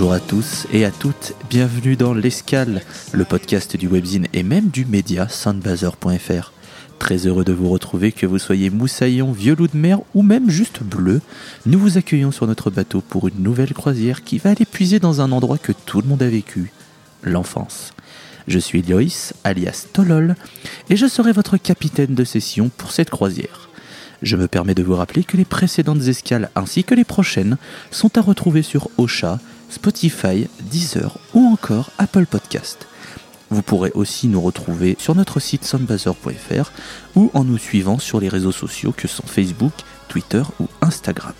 Bonjour à tous et à toutes, bienvenue dans l'Escale, le podcast du webzine et même du média soundbazer.fr. Très heureux de vous retrouver, que vous soyez moussaillon, vieux loup de mer ou même juste bleu. Nous vous accueillons sur notre bateau pour une nouvelle croisière qui va aller puiser dans un endroit que tout le monde a vécu, l'enfance. Je suis Loïs, alias Tolol, et je serai votre capitaine de session pour cette croisière. Je me permets de vous rappeler que les précédentes escales ainsi que les prochaines sont à retrouver sur Ocha, Spotify, Deezer ou encore Apple Podcast. Vous pourrez aussi nous retrouver sur notre site soundbazer.fr ou en nous suivant sur les réseaux sociaux que sont Facebook, Twitter ou Instagram.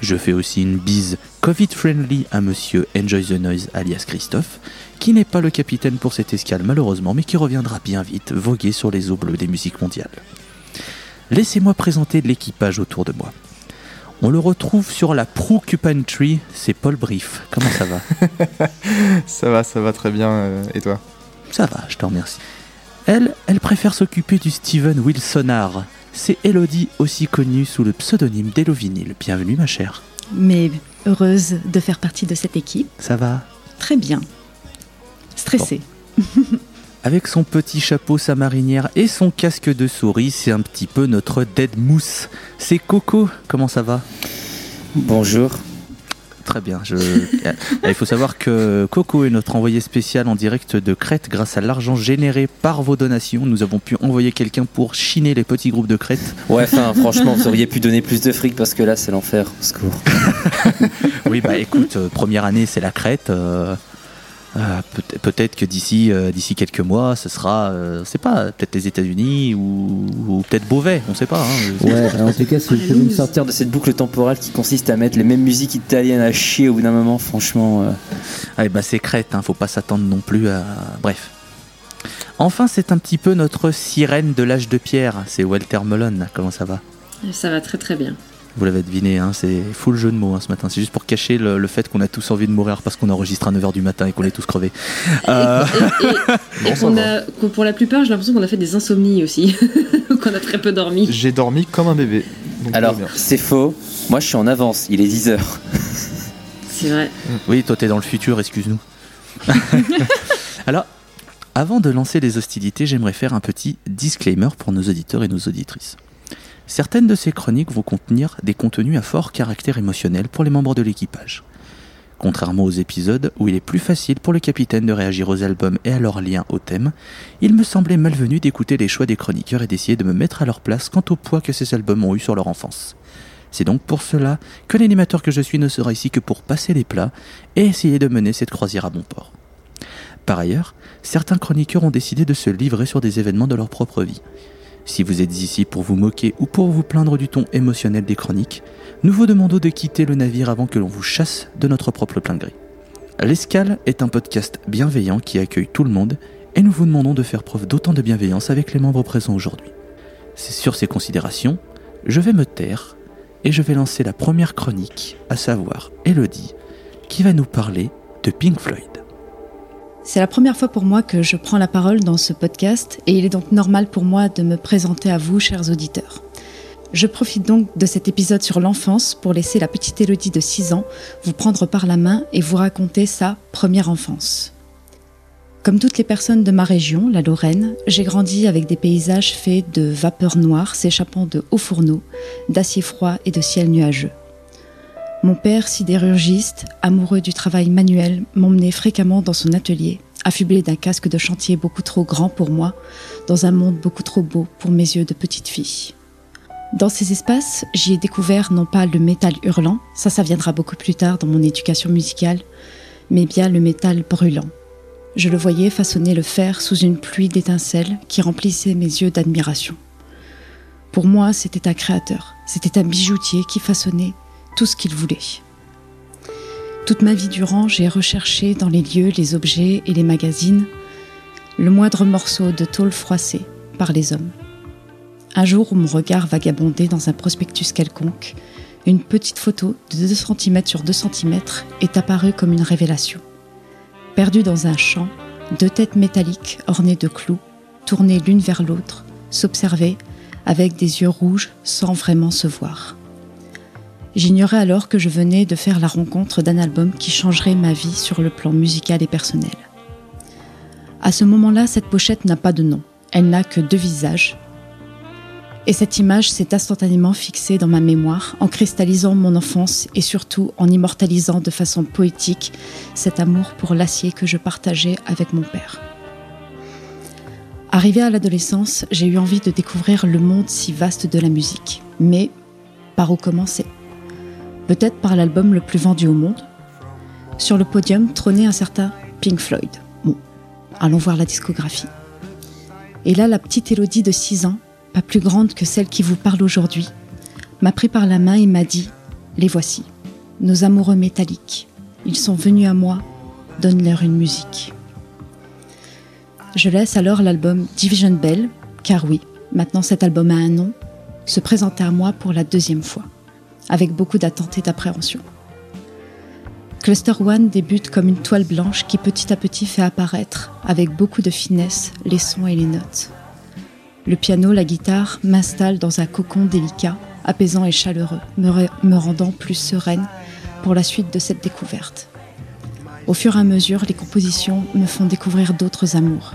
Je fais aussi une bise Covid-friendly à monsieur Enjoy the Noise alias Christophe, qui n'est pas le capitaine pour cette escale malheureusement, mais qui reviendra bien vite voguer sur les eaux bleues des musiques mondiales. Laissez-moi présenter l'équipage autour de moi. On le retrouve sur la Procupine Tree, c'est Paul Brief. Comment ça va Ça va, ça va très bien. euh, et toi Ça va, je te remercie. Elle, elle préfère s'occuper du Steven Wilsonard. C'est Elodie, aussi connue sous le pseudonyme d'Elo Vinyl. Bienvenue ma chère. mais heureuse de faire partie de cette équipe. Ça va Très bien. Stressée. Avec son petit chapeau, sa marinière et son casque de souris, c'est un petit peu notre dead mousse. C'est Coco, comment ça va? Bonjour. Très bien. Je... Il faut savoir que Coco est notre envoyé spécial en direct de Crète grâce à l'argent généré par vos donations. Nous avons pu envoyer quelqu'un pour chiner les petits groupes de Crète. Ouais, enfin, franchement, vous auriez pu donner plus de fric parce que là, c'est l'enfer. Au secours. Oui, bah écoute, euh, première année, c'est la Crète. euh, euh, peut- peut-être que d'ici euh, d'ici quelques mois, ce sera, euh, c'est pas, peut-être les États-Unis ou, ou peut-être Beauvais, on sait pas. hein. Ouais, en tout cas, si pouvez me sortir de cette boucle temporelle qui consiste à mettre les mêmes musiques italiennes à chier au bout d'un moment, franchement. euh, Ah, bah c'est Crète, hein, faut pas s'attendre non plus à. Bref. Enfin, c'est un petit peu notre sirène de l'âge de pierre, c'est Walter Mullen. Comment ça va? Ça va très très bien. Vous l'avez deviné, hein, c'est full jeu de mots hein, ce matin. C'est juste pour cacher le, le fait qu'on a tous envie de mourir parce qu'on enregistre à 9h du matin et qu'on est tous crevés. Euh, Et, et- et qu'on a, qu'on- pour la plupart, j'ai l'impression qu'on a fait des insomnies aussi, qu'on a très peu dormi. J'ai dormi comme un bébé. donc Alors, c'est faux. Moi, je suis en avance. Il est 10h. C'est vrai. Oui, toi t'es dans le futur, excuse-nous. Alors, avant de lancer les hostilités, j'aimerais faire un petit disclaimer pour nos auditeurs et nos auditrices. Certaines de ces chroniques vont contenir des contenus à fort caractère émotionnel pour les membres de l'équipage. Contrairement aux épisodes où il est plus facile pour le capitaine de réagir aux albums et à leur lien au thème, il me semblait malvenu d'écouter les choix des chroniqueurs et d'essayer de me mettre à leur place quant au poids que ces albums ont eu sur leur enfance. C'est donc pour cela que l'animateur que je suis ne sera ici que pour passer les plats et essayer de mener cette croisière à bon port. Par ailleurs, certains chroniqueurs ont décidé de se livrer sur des événements de leur propre vie. Si vous êtes ici pour vous moquer ou pour vous plaindre du ton émotionnel des chroniques, nous vous demandons de quitter le navire avant que l'on vous chasse de notre propre plein gré. L'Escale est un podcast bienveillant qui accueille tout le monde et nous vous demandons de faire preuve d'autant de bienveillance avec les membres présents aujourd'hui. C'est sur ces considérations, je vais me taire et je vais lancer la première chronique, à savoir Elodie, qui va nous parler de Pink Floyd. C'est la première fois pour moi que je prends la parole dans ce podcast et il est donc normal pour moi de me présenter à vous, chers auditeurs. Je profite donc de cet épisode sur l'enfance pour laisser la petite Élodie de 6 ans vous prendre par la main et vous raconter sa première enfance. Comme toutes les personnes de ma région, la Lorraine, j'ai grandi avec des paysages faits de vapeur noire s'échappant de hauts fourneaux, d'acier froid et de ciel nuageux. Mon père, sidérurgiste, amoureux du travail manuel, m'emmenait fréquemment dans son atelier, affublé d'un casque de chantier beaucoup trop grand pour moi, dans un monde beaucoup trop beau pour mes yeux de petite fille. Dans ces espaces, j'y ai découvert non pas le métal hurlant, ça ça viendra beaucoup plus tard dans mon éducation musicale, mais bien le métal brûlant. Je le voyais façonner le fer sous une pluie d'étincelles qui remplissait mes yeux d'admiration. Pour moi, c'était un créateur, c'était un bijoutier qui façonnait tout ce qu'il voulait. Toute ma vie durant, j'ai recherché dans les lieux, les objets et les magazines le moindre morceau de tôle froissée par les hommes. Un jour où mon regard vagabondait dans un prospectus quelconque, une petite photo de 2 cm sur 2 cm est apparue comme une révélation. Perdue dans un champ, deux têtes métalliques ornées de clous, tournées l'une vers l'autre, s'observaient avec des yeux rouges sans vraiment se voir. J'ignorais alors que je venais de faire la rencontre d'un album qui changerait ma vie sur le plan musical et personnel. À ce moment-là, cette pochette n'a pas de nom. Elle n'a que deux visages. Et cette image s'est instantanément fixée dans ma mémoire en cristallisant mon enfance et surtout en immortalisant de façon poétique cet amour pour l'acier que je partageais avec mon père. Arrivé à l'adolescence, j'ai eu envie de découvrir le monde si vaste de la musique. Mais par où commencer? Peut-être par l'album le plus vendu au monde Sur le podium trônait un certain Pink Floyd. Bon, allons voir la discographie. Et là, la petite Élodie de 6 ans, pas plus grande que celle qui vous parle aujourd'hui, m'a pris par la main et m'a dit Les voici, nos amoureux métalliques. Ils sont venus à moi, donne-leur une musique. Je laisse alors l'album Division Bell, car oui, maintenant cet album a un nom, se présenter à moi pour la deuxième fois, avec beaucoup d'attente et d'appréhension. Cluster One débute comme une toile blanche qui petit à petit fait apparaître, avec beaucoup de finesse, les sons et les notes. Le piano, la guitare m'installent dans un cocon délicat, apaisant et chaleureux, me, me rendant plus sereine pour la suite de cette découverte. Au fur et à mesure, les compositions me font découvrir d'autres amours.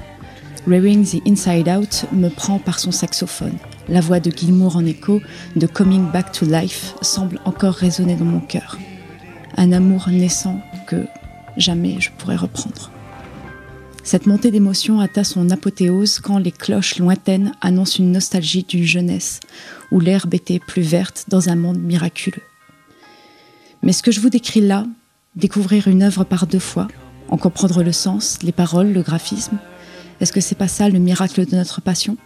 Rearing the Inside Out me prend par son saxophone. La voix de Gilmour en écho de Coming Back to Life semble encore résonner dans mon cœur. Un amour naissant que jamais je pourrais reprendre. Cette montée d'émotion atteint son apothéose quand les cloches lointaines annoncent une nostalgie d'une jeunesse où l'herbe était plus verte dans un monde miraculeux. Mais ce que je vous décris là, découvrir une œuvre par deux fois, en comprendre le sens, les paroles, le graphisme, est-ce que c'est pas ça le miracle de notre passion?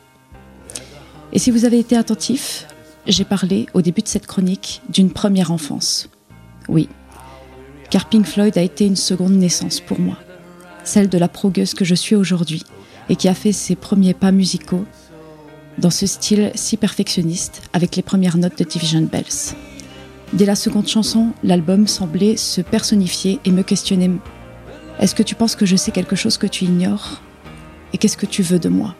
Et si vous avez été attentif, j'ai parlé au début de cette chronique d'une première enfance. Oui, car Pink Floyd a été une seconde naissance pour moi, celle de la progueuse que je suis aujourd'hui et qui a fait ses premiers pas musicaux dans ce style si perfectionniste avec les premières notes de Division Bells. Dès la seconde chanson, l'album semblait se personnifier et me questionner. Est-ce que tu penses que je sais quelque chose que tu ignores? Et qu'est-ce que tu veux de moi?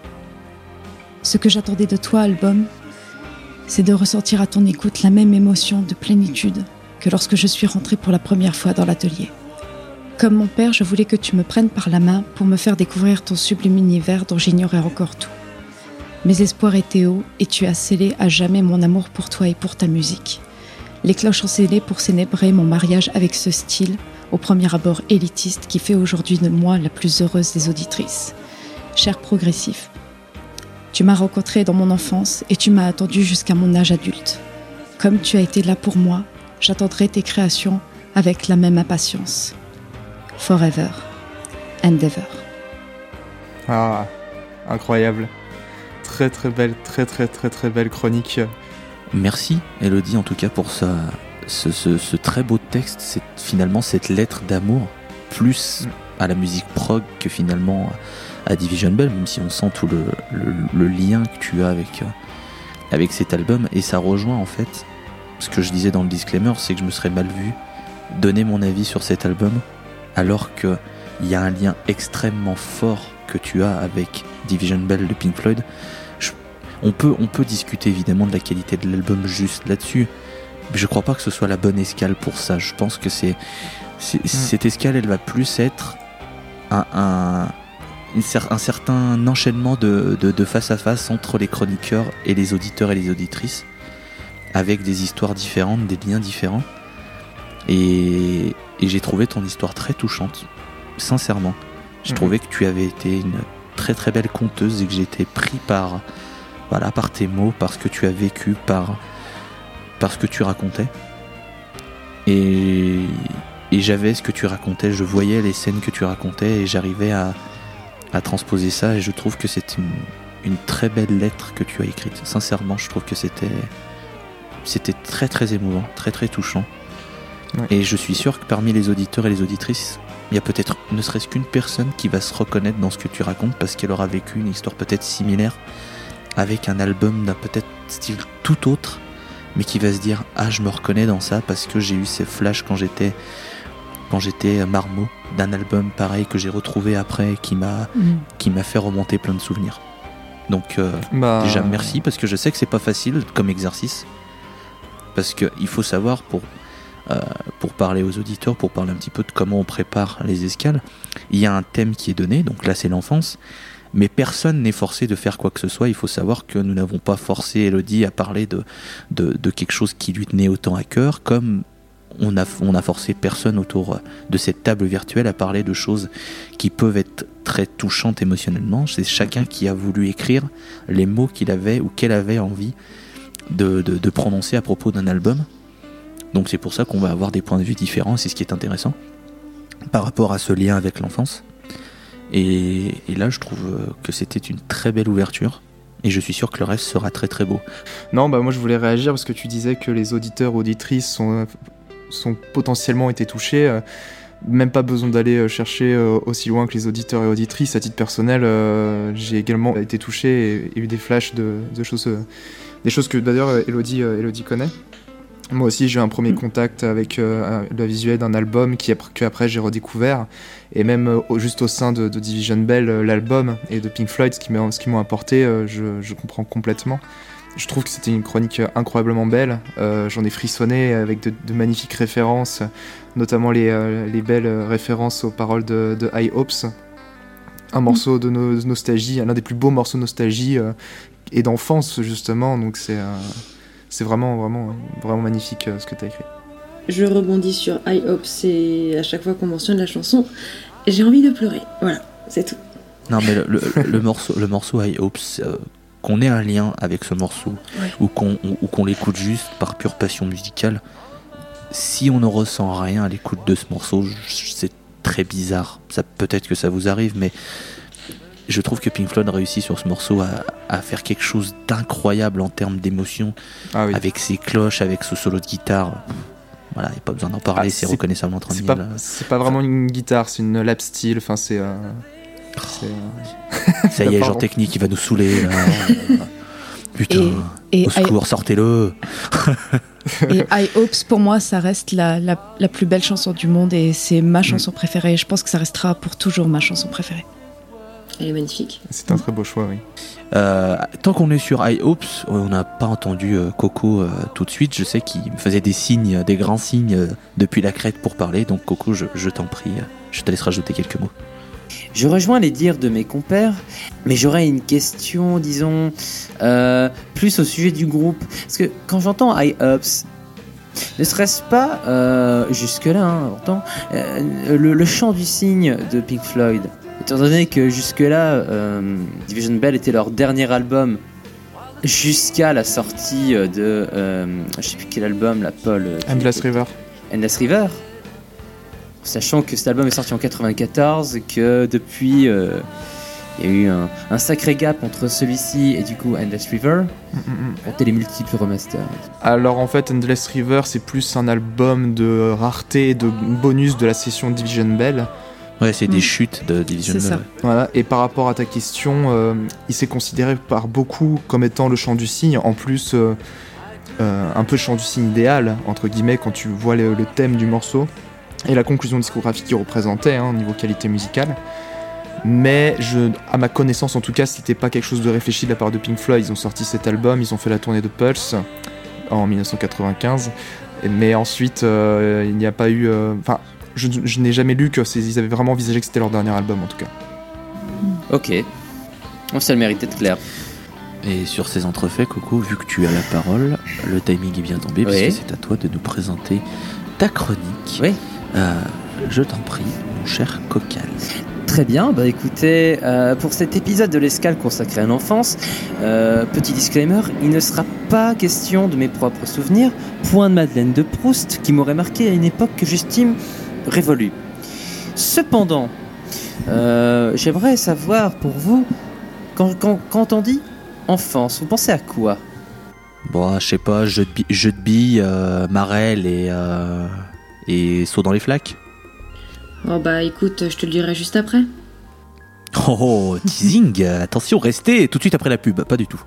Ce que j'attendais de toi, album, c'est de ressentir à ton écoute la même émotion de plénitude que lorsque je suis rentrée pour la première fois dans l'atelier. Comme mon père, je voulais que tu me prennes par la main pour me faire découvrir ton sublime univers dont j'ignorais encore tout. Mes espoirs étaient hauts et tu as scellé à jamais mon amour pour toi et pour ta musique. Les cloches ont scellé pour célébrer mon mariage avec ce style, au premier abord élitiste, qui fait aujourd'hui de moi la plus heureuse des auditrices. Cher progressif, tu m'as rencontré dans mon enfance et tu m'as attendu jusqu'à mon âge adulte. Comme tu as été là pour moi, j'attendrai tes créations avec la même impatience. Forever and ever. Ah, incroyable. Très très belle, très très très très belle chronique. Merci Elodie en tout cas pour ça, ce, ce- ce très beau texte, c'est finalement cette lettre d'amour, plus à la musique prog que finalement à Division Bell, même si on sent tout le, le- le lien que tu as avec, euh, avec cet album. Et ça rejoint en fait ce que je disais dans le disclaimer, c'est que je me serais mal vu donner mon avis sur cet album, alors qu'il y a un lien extrêmement fort que tu as avec Division Bell de Pink Floyd. Je- on, peut, on peut discuter évidemment de la qualité de l'album juste là-dessus, mais je crois pas que ce soit la bonne escale pour ça. Je pense que c'est, c'est- cette escale, elle va plus être un, un, une cer- un certain enchaînement de, de, de face à face entre les chroniqueurs et les auditeurs et les auditrices, avec des histoires différentes, des liens différents. Et, et j'ai trouvé ton histoire très touchante, sincèrement. J'ai Mhm. trouvé que tu avais été une très très belle conteuse et que j'étais pris par, voilà, par tes mots, par ce que tu as vécu, par, par ce que tu racontais. Et, et j'avais ce que tu racontais, je voyais les scènes que tu racontais et j'arrivais à, à transposer ça et je trouve que c'est une, une très belle lettre que tu as écrite. Sincèrement, je trouve que c'était c'était très très émouvant, très très touchant. Ouais. Et je suis sûr que parmi les auditeurs et les auditrices, il y a peut-être ne serait-ce qu'une personne qui va se reconnaître dans ce que tu racontes parce qu'elle aura vécu une histoire peut-être similaire avec un album d'un peut-être style tout autre, mais qui va se dire ah je me reconnais dans ça parce que j'ai eu ces flashs quand j'étais quand j'étais marmot d'un album pareil que j'ai retrouvé après qui m'a Mm. qui m'a fait remonter plein de souvenirs. Donc euh, Bah, déjà merci parce que je sais que c'est pas facile comme exercice parce que il faut savoir pour euh, pour parler aux auditeurs, pour parler un petit peu de comment on prépare les escales, il y a un thème qui est donné, donc là c'est l'enfance, mais personne n'est forcé de faire quoi que ce soit. Il faut savoir que nous n'avons pas forcé Elodie à parler de, de, de quelque chose qui lui tenait autant à cœur, comme on a, on a forcé personne autour de cette table virtuelle à parler de choses qui peuvent être très touchantes émotionnellement. C'est chacun qui a voulu écrire les mots qu'il avait ou qu'elle avait envie de, prononcer à propos d'un album. Donc c'est pour ça qu'on va avoir des points de vue différents, c'est ce qui est intéressant par rapport à ce lien avec l'enfance. Et, et là, je trouve que c'était une très belle ouverture. Et je suis sûr que le reste sera très très beau. Non, bah moi je voulais réagir parce que tu disais que les auditeurs auditrices sont, sont potentiellement été touchés. euh, Même pas besoin d'aller euh, chercher euh, aussi loin que les auditeurs et auditrices. À titre personnel, euh, j'ai également été touché et, et eu des flashs de, de choses, euh, des choses que d'ailleurs Elodie, euh, Elodie connaît. Moi aussi, j'ai eu un premier contact avec le visuel d'un album qui que après j'ai redécouvert. Et même juste au sein de, de Division Bell, l'album et de Pink Floyd, ce qu'ils m'ont apporté, je, je comprends complètement. Je trouve que c'était une chronique euh, incroyablement belle. Euh, J'en ai frissonné avec de, de magnifiques références, notamment les, euh, les belles références aux paroles de, de High Hopes. Un morceau de, no- de nostalgie, l'un des plus beaux morceaux de nostalgie euh, et d'enfance justement. Donc c'est euh, c'est vraiment, vraiment, vraiment magnifique euh, ce que tu as écrit. Je rebondis sur I Hope, c'est à chaque fois qu'on mentionne la chanson, j'ai envie de pleurer. Voilà, c'est tout. Non, mais le, le- le morceau, le morceau I Hope, euh, qu'on ait un lien avec ce morceau Ouais. ou qu'on ou, ou qu'on l'écoute juste par pure passion musicale, si on ne ressent rien à l'écoute de ce morceau, c'est très bizarre. Ça peut-être que ça vous arrive, mais je trouve que Pink Floyd réussit sur ce morceau à, à faire quelque chose d'incroyable en termes d'émotion, Ah oui. avec ses cloches, avec ce solo de guitare. Voilà, il n'y a pas besoin d'en parler, Ah, c'est reconnaissable entre C'est mille. pas, c'est pas vraiment une guitare, c'est une lap steel. Enfin, c'est. euh, c'est, Ça y est, genre technique, il va nous saouler là. Putain, Et, et, au secours, sortez-le. I, et I Hopes, pour moi, ça reste la, la, la plus belle chanson du monde et c'est ma chanson préférée. Je pense que ça restera pour toujours ma chanson préférée. Elle est magnifique. c'est un très beau choix, oui. Euh, tant qu'on est sur I Hopes, on n'a pas entendu euh, Coco euh, tout de suite. Je sais qu'il me faisait des signes, des grands signes euh, depuis la crête pour parler. Donc Coco, je, je t'en prie, je te laisse rajouter quelques mots. Je rejoins les dires de mes compères, mais j'aurais une question, disons, euh, plus au sujet du groupe. Parce que quand j'entends I Ups, ne serait-ce pas, euh, jusque-là, hein, pourtant, euh, le, le chant du cygne de Pink Floyd Étant donné que jusque-là, Division Bell était leur dernier album, jusqu'à la sortie de. je sais plus quel album, la Paul. Endless River. Endless River. Sachant que cet album est sorti en 94 et que depuis euh, il y a eu un, un sacré gap entre celui-ci et du coup Endless River, Mm, mm, mm. comptez les multiples remasters. Alors en fait, Endless River, c'est plus un album de rareté et de bonus de la session Division Bell. Ouais, c'est des Mm. chutes de Division C'est ça. Bell. Voilà. Et par rapport à ta question, euh, il s'est considéré par beaucoup comme étant le chant du cygne. En plus, euh, euh, un peu le chant du cygne idéal, entre guillemets, quand tu vois le, le thème du morceau et la conclusion discographique qu'il représentait hein, au niveau qualité musicale. Mais je, à ma connaissance, en tout cas, c'était pas quelque chose de réfléchi de la part de Pink Floyd. Ils ont sorti cet album, ils ont fait la tournée de Pulse en 1995. Et- Mais ensuite, euh, il n'y a pas eu. euh, Enfin, je, je n'ai jamais lu que c'est- ils avaient vraiment envisagé que c'était leur dernier album, en tout cas. Ok. Ça le mérite d'être clair. Et sur ces entrefaits, Coco, vu que tu as la parole, le timing est bien tombé, Oui. puisque c'est à toi de nous présenter ta chronique. Oui. Euh, je t'en prie, mon cher Cocal. Très bien, bah écoutez, euh, pour cet épisode de l'escale consacré à l'enfance, euh, petit disclaimer, il ne sera pas question de mes propres souvenirs, point de Madeleine de Proust qui m'aurait marqué à une époque que j'estime révolue. Cependant, euh, j'aimerais savoir pour vous, Quand, quand, quand on dit enfance, vous pensez à quoi? Bon, je sais pas, jeu de, bi- jeu de billes, euh, marelle et, euh, et saut dans les flaques. Oh bah écoute, je te le dirai juste après. Oh, oh teasing Attention, restez tout de suite après la pub. Pas du tout.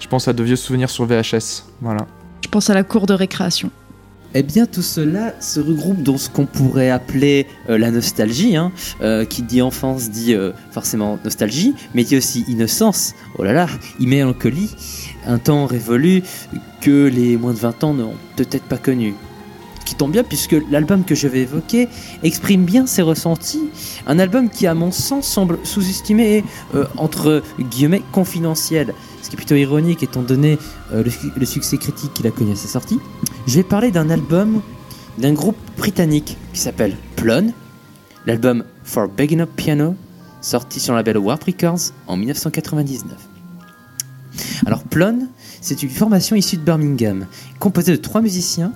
Je pense à de vieux souvenirs sur VHS. Voilà. Je pense à la cour de récréation. Eh bien, tout cela se regroupe dans ce qu'on pourrait appeler euh, la nostalgie. Hein. Euh, qui dit enfance dit euh, forcément nostalgie, mais dit aussi innocence. Oh là là, mélancolie. Un temps révolu que les moins de 20 ans n'ont peut-être pas connu. Qui tombe bien puisque l'album que je vais évoquer exprime bien ses ressentis. Un album qui, à mon sens, semble sous-estimé et, euh, entre guillemets, confidentiel. Ce qui est plutôt ironique étant donné euh, le, le succès critique qu'il a connu à sa sortie. Je vais parler d'un album d'un groupe britannique qui s'appelle Plon, l'album For Beginner Piano, sorti sur le label Warp Records en 1999. Alors Plon, c'est une formation issue de Birmingham, composée de trois musiciens,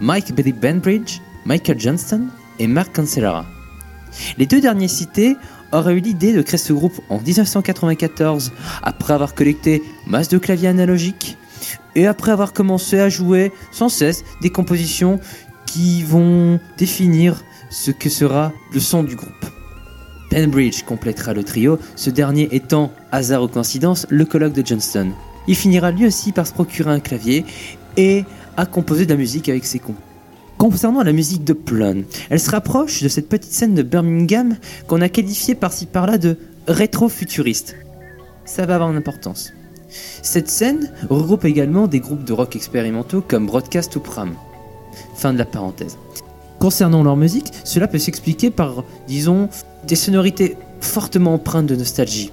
Mike Billy Benbridge, Michael Johnston et Mark Cancellara. Les deux derniers cités auraient eu l'idée de créer ce groupe en 1994 après avoir collecté masse de claviers analogiques et après avoir commencé à jouer sans cesse des compositions qui vont définir ce que sera le son du groupe. Penbridge complétera le trio, ce dernier étant, hasard ou coïncidence, le colloque de Johnston. Il finira lui aussi par se procurer un clavier et à composer de la musique avec ses compos. Concernant la musique de Plon, elle se rapproche de cette petite scène de Birmingham qu'on a qualifiée par-ci par-là de rétro-futuriste. Ça va avoir une importance. Cette scène regroupe également des groupes de rock expérimentaux comme Broadcast ou Pram. Fin de la parenthèse. Concernant leur musique, cela peut s'expliquer par, disons, des sonorités fortement empreintes de nostalgie.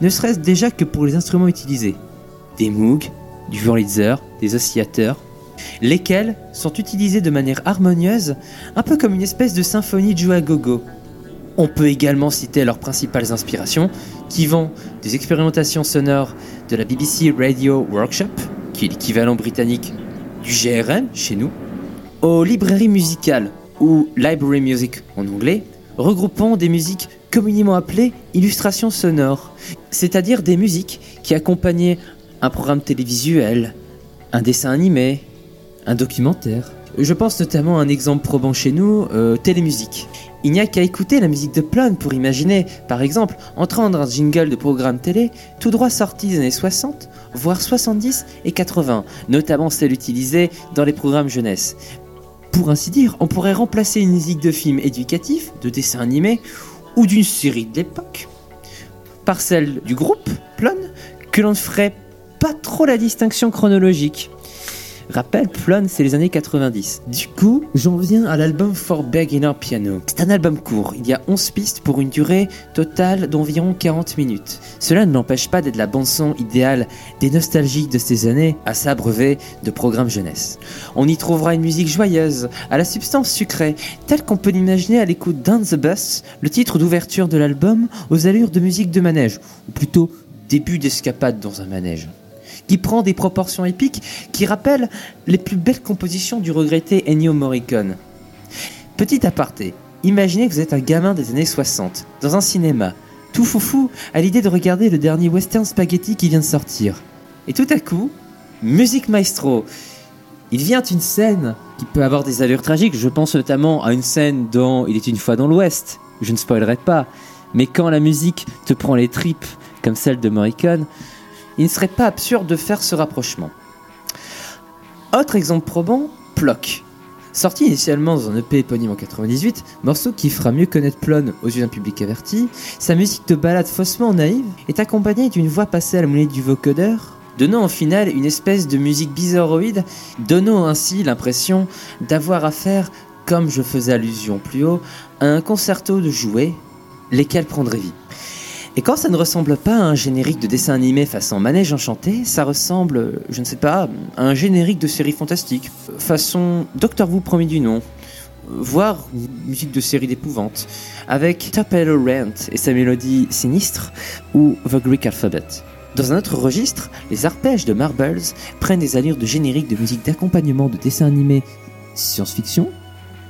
Ne serait-ce déjà que pour les instruments utilisés. Des Moog, du Wurlitzer, des oscillateurs, lesquels sont utilisés de manière harmonieuse, un peu comme une espèce de symphonie jouer à gogo. On peut également citer leurs principales inspirations, qui vont des expérimentations sonores de la BBC Radio Workshop, qui est l'équivalent britannique du GRM chez nous, aux librairies musicales, ou Library Music en anglais, regroupant des musiques communément appelées illustrations sonores, c'est-à-dire des musiques qui accompagnaient un programme télévisuel, un dessin animé, un documentaire. Je pense notamment à un exemple probant chez nous, euh, Télémusique. Il n'y a qu'à écouter la musique de Plon pour imaginer, par exemple, entendre un jingle de programme télé tout droit sorti des années 60, voire 70 et 80, notamment celle utilisée dans les programmes jeunesse. Pour ainsi dire, on pourrait remplacer une musique de film éducatif, de dessin animé ou d'une série de l'époque par celle du groupe Plon que l'on ne ferait pas trop la distinction chronologique. Rappel, Plon, c'est les années 90. Du coup, j'en viens à l'album For Beginner Piano. C'est un album court, il y a 11 pistes pour une durée totale d'environ 40 minutes. Cela ne l'empêche pas d'être la bande-son idéale des nostalgiques de ces années à s'abreuver de programmes jeunesse. On y trouvera une musique joyeuse, à la substance sucrée, telle qu'on peut l'imaginer à l'écoute d'Un the Bus, le titre d'ouverture de l'album, aux allures de musique de manège, ou plutôt début d'escapade dans un manège qui prend des proportions épiques qui rappellent les plus belles compositions du regretté Ennio Morricone. Petit aparté, imaginez que vous êtes un gamin des années 60, dans un cinéma, tout foufou à l'idée de regarder le dernier western spaghetti qui vient de sortir. Et tout à coup, musique maestro. Il vient une scène qui peut avoir des allures tragiques, je pense notamment à une scène dans Il est une fois dans l'Ouest, je ne spoilerai pas, mais quand la musique te prend les tripes, comme celle de Morricone, il ne serait pas absurde de faire ce rapprochement. Autre exemple probant, Ploc. Sorti initialement dans un EP éponyme en 98, morceau qui fera mieux connaître Plon aux yeux d'un public averti, sa musique de balade faussement naïve est accompagnée d'une voix passée à la monnaie du vocodeur, donnant en finale une espèce de musique bizarroïde, donnant ainsi l'impression d'avoir affaire, comme je faisais allusion plus haut, à un concerto de jouets, lesquels prendraient vie. Et quand ça ne ressemble pas à un générique de dessin animé façon manège enchanté, ça ressemble, je ne sais pas, à un générique de série fantastique, façon Docteur Who premier du nom, voire musique de série d'épouvante, avec Top Rent et sa mélodie sinistre, ou The Greek Alphabet. Dans un autre registre, les arpèges de Marbles prennent des allures de générique de musique d'accompagnement de dessin animé science-fiction,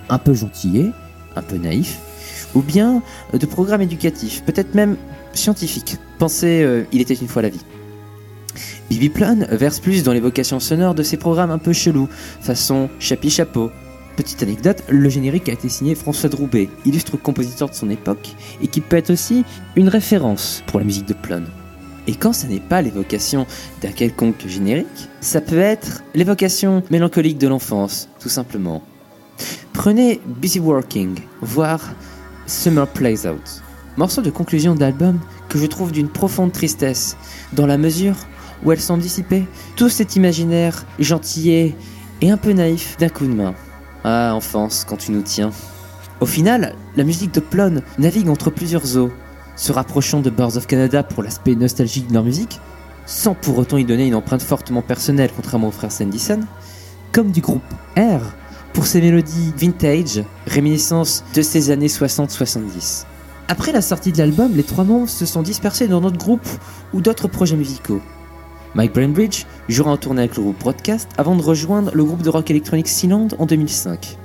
un peu gentillé, un peu naïf, ou bien de programmes éducatifs, peut-être même scientifique. Pensez, euh, il était une fois la vie. Bibi Plon verse plus dans l'évocation sonore de ses programmes un peu chelous, façon Chapi Chapeau. Petite anecdote, le générique a été signé François Droubet, illustre compositeur de son époque, et qui peut être aussi une référence pour la musique de Plon. Et quand ça n'est pas l'évocation d'un quelconque générique, ça peut être l'évocation mélancolique de l'enfance, tout simplement. Prenez Busy Working, voire Summer Plays Out. Morceau de conclusion d'album que je trouve d'une profonde tristesse, dans la mesure où elle semble dissiper tout cet imaginaire gentillet et un peu naïf d'un coup de main. Ah, enfance, quand tu nous tiens. Au final, la musique de Plon navigue entre plusieurs eaux, se rapprochant de Birds of Canada pour l'aspect nostalgique de leur musique, sans pour autant y donner une empreinte fortement personnelle contrairement aux frères Sanderson, comme du groupe R pour ses mélodies vintage, réminiscence de ces années 60-70. Après la sortie de l'album, les trois membres se sont dispersés dans d'autres groupes ou d'autres projets musicaux. Mike Brainbridge jouera en tournée avec le groupe Broadcast avant de rejoindre le groupe de rock électronique Sealand en 2005.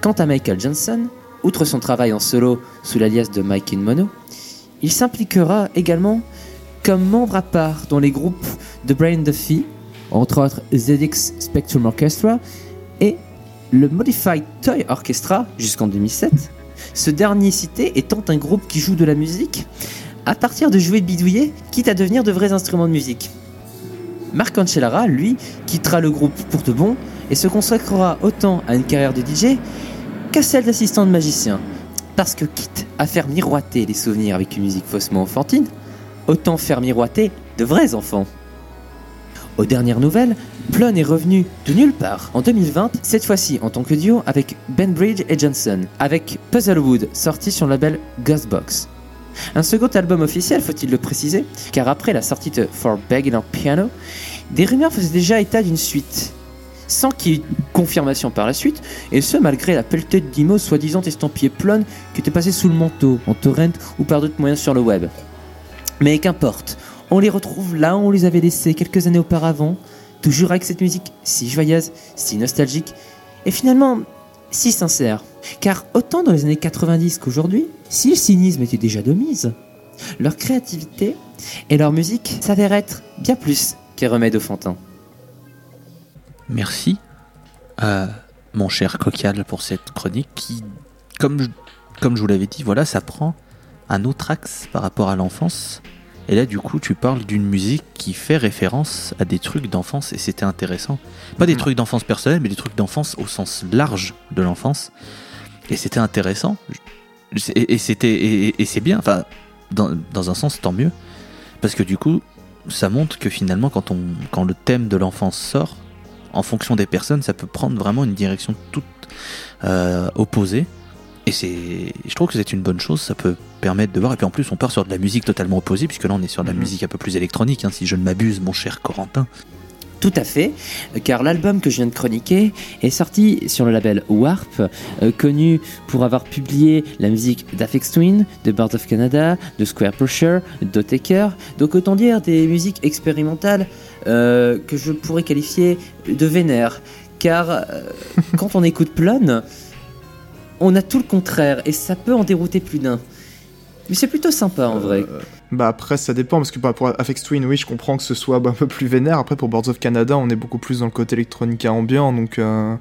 Quant à Michael Johnson, outre son travail en solo sous l'alias de Mike in Mono, il s'impliquera également comme membre à part dans les groupes de Brian Duffy, entre autres ZX Spectrum Orchestra et le Modified Toy Orchestra jusqu'en 2007. Ce dernier cité étant un groupe qui joue de la musique à partir de jouets bidouillés, quitte à devenir de vrais instruments de musique. Marc Ancellara, lui, quittera le groupe pour de bon et se consacrera autant à une carrière de DJ qu'à celle d'assistant de magicien. Parce que quitte à faire miroiter les souvenirs avec une musique faussement enfantine, autant faire miroiter de vrais enfants. Aux dernières nouvelles, Plon est revenu de nulle part en 2020, cette fois-ci en tant que duo avec Ben Bridge et Johnson, avec Puzzlewood sorti sur le label Ghostbox. Un second album officiel, faut-il le préciser, car après la sortie de For Beginner Piano, des rumeurs faisaient déjà état d'une suite, sans qu'il y ait confirmation par la suite, et ce malgré la pelletée de soi-disant estampillés Plon qui étaient passés sous le manteau, en torrent ou par d'autres moyens sur le web. Mais qu'importe, on les retrouve là où on les avait laissés quelques années auparavant, toujours avec cette musique si joyeuse, si nostalgique, et finalement si sincère. Car autant dans les années 90 qu'aujourd'hui, si le cynisme était déjà de mise, leur créativité et leur musique s'avèrent être bien plus qu'un remède au fantin. Merci à mon cher Coquial pour cette chronique qui, comme je, comme je vous l'avais dit, voilà, ça prend un autre axe par rapport à l'enfance. Et là, du coup, tu parles d'une musique qui fait référence à des trucs d'enfance et c'était intéressant. Pas des Mhm. trucs d'enfance personnelle, mais des trucs d'enfance au sens large de l'enfance. Et c'était intéressant. Et, et c'était et, et c'est bien. Enfin, dans, dans un sens, tant mieux. Parce que du coup, ça montre que finalement, quand, on, quand le thème de l'enfance sort, en fonction des personnes, ça peut prendre vraiment une direction toute euh, opposée. Et c'est, je trouve que c'est une bonne chose, ça peut permettre de voir. Et puis en plus, on part sur de la musique totalement opposée, puisque là, on est sur de la Mhm. musique un peu plus électronique, hein, si je ne m'abuse, mon cher Corentin. Tout à fait, car l'album que je viens de chroniquer est sorti sur le label Warp, euh, connu pour avoir publié la musique d'Afex Twin, de Birds of Canada, de Square Pusher, d'Otaker, donc autant dire des musiques expérimentales euh, que je pourrais qualifier de vénère, car euh, quand on écoute Plon, on a tout le contraire, et ça peut en dérouter plus d'un. Mais c'est plutôt sympa en vrai. Euh, Bah après ça dépend parce que bah, pour Afex Twin oui je comprends que ce soit bah, un peu plus vénère après pour Boards of Canada on est beaucoup plus dans le côté électronique ambiant donc euh,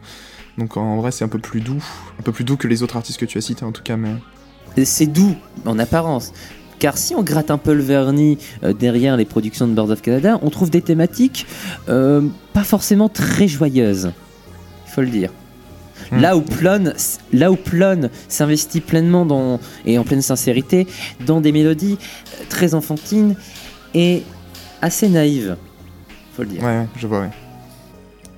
donc en vrai c'est un peu plus doux un peu plus doux que les autres artistes que tu as cités en tout cas mais c'est doux en apparence. Car si on gratte un peu le vernis euh, derrière les productions de Birds of Canada, on trouve des thématiques pas forcément très joyeuses. Il faut le dire. Là où Plon, là où Plon s'investit pleinement dans, et en pleine sincérité dans des mélodies euh, très enfantines et assez naïves. Faut le dire. ouais, ouais je vois ouais.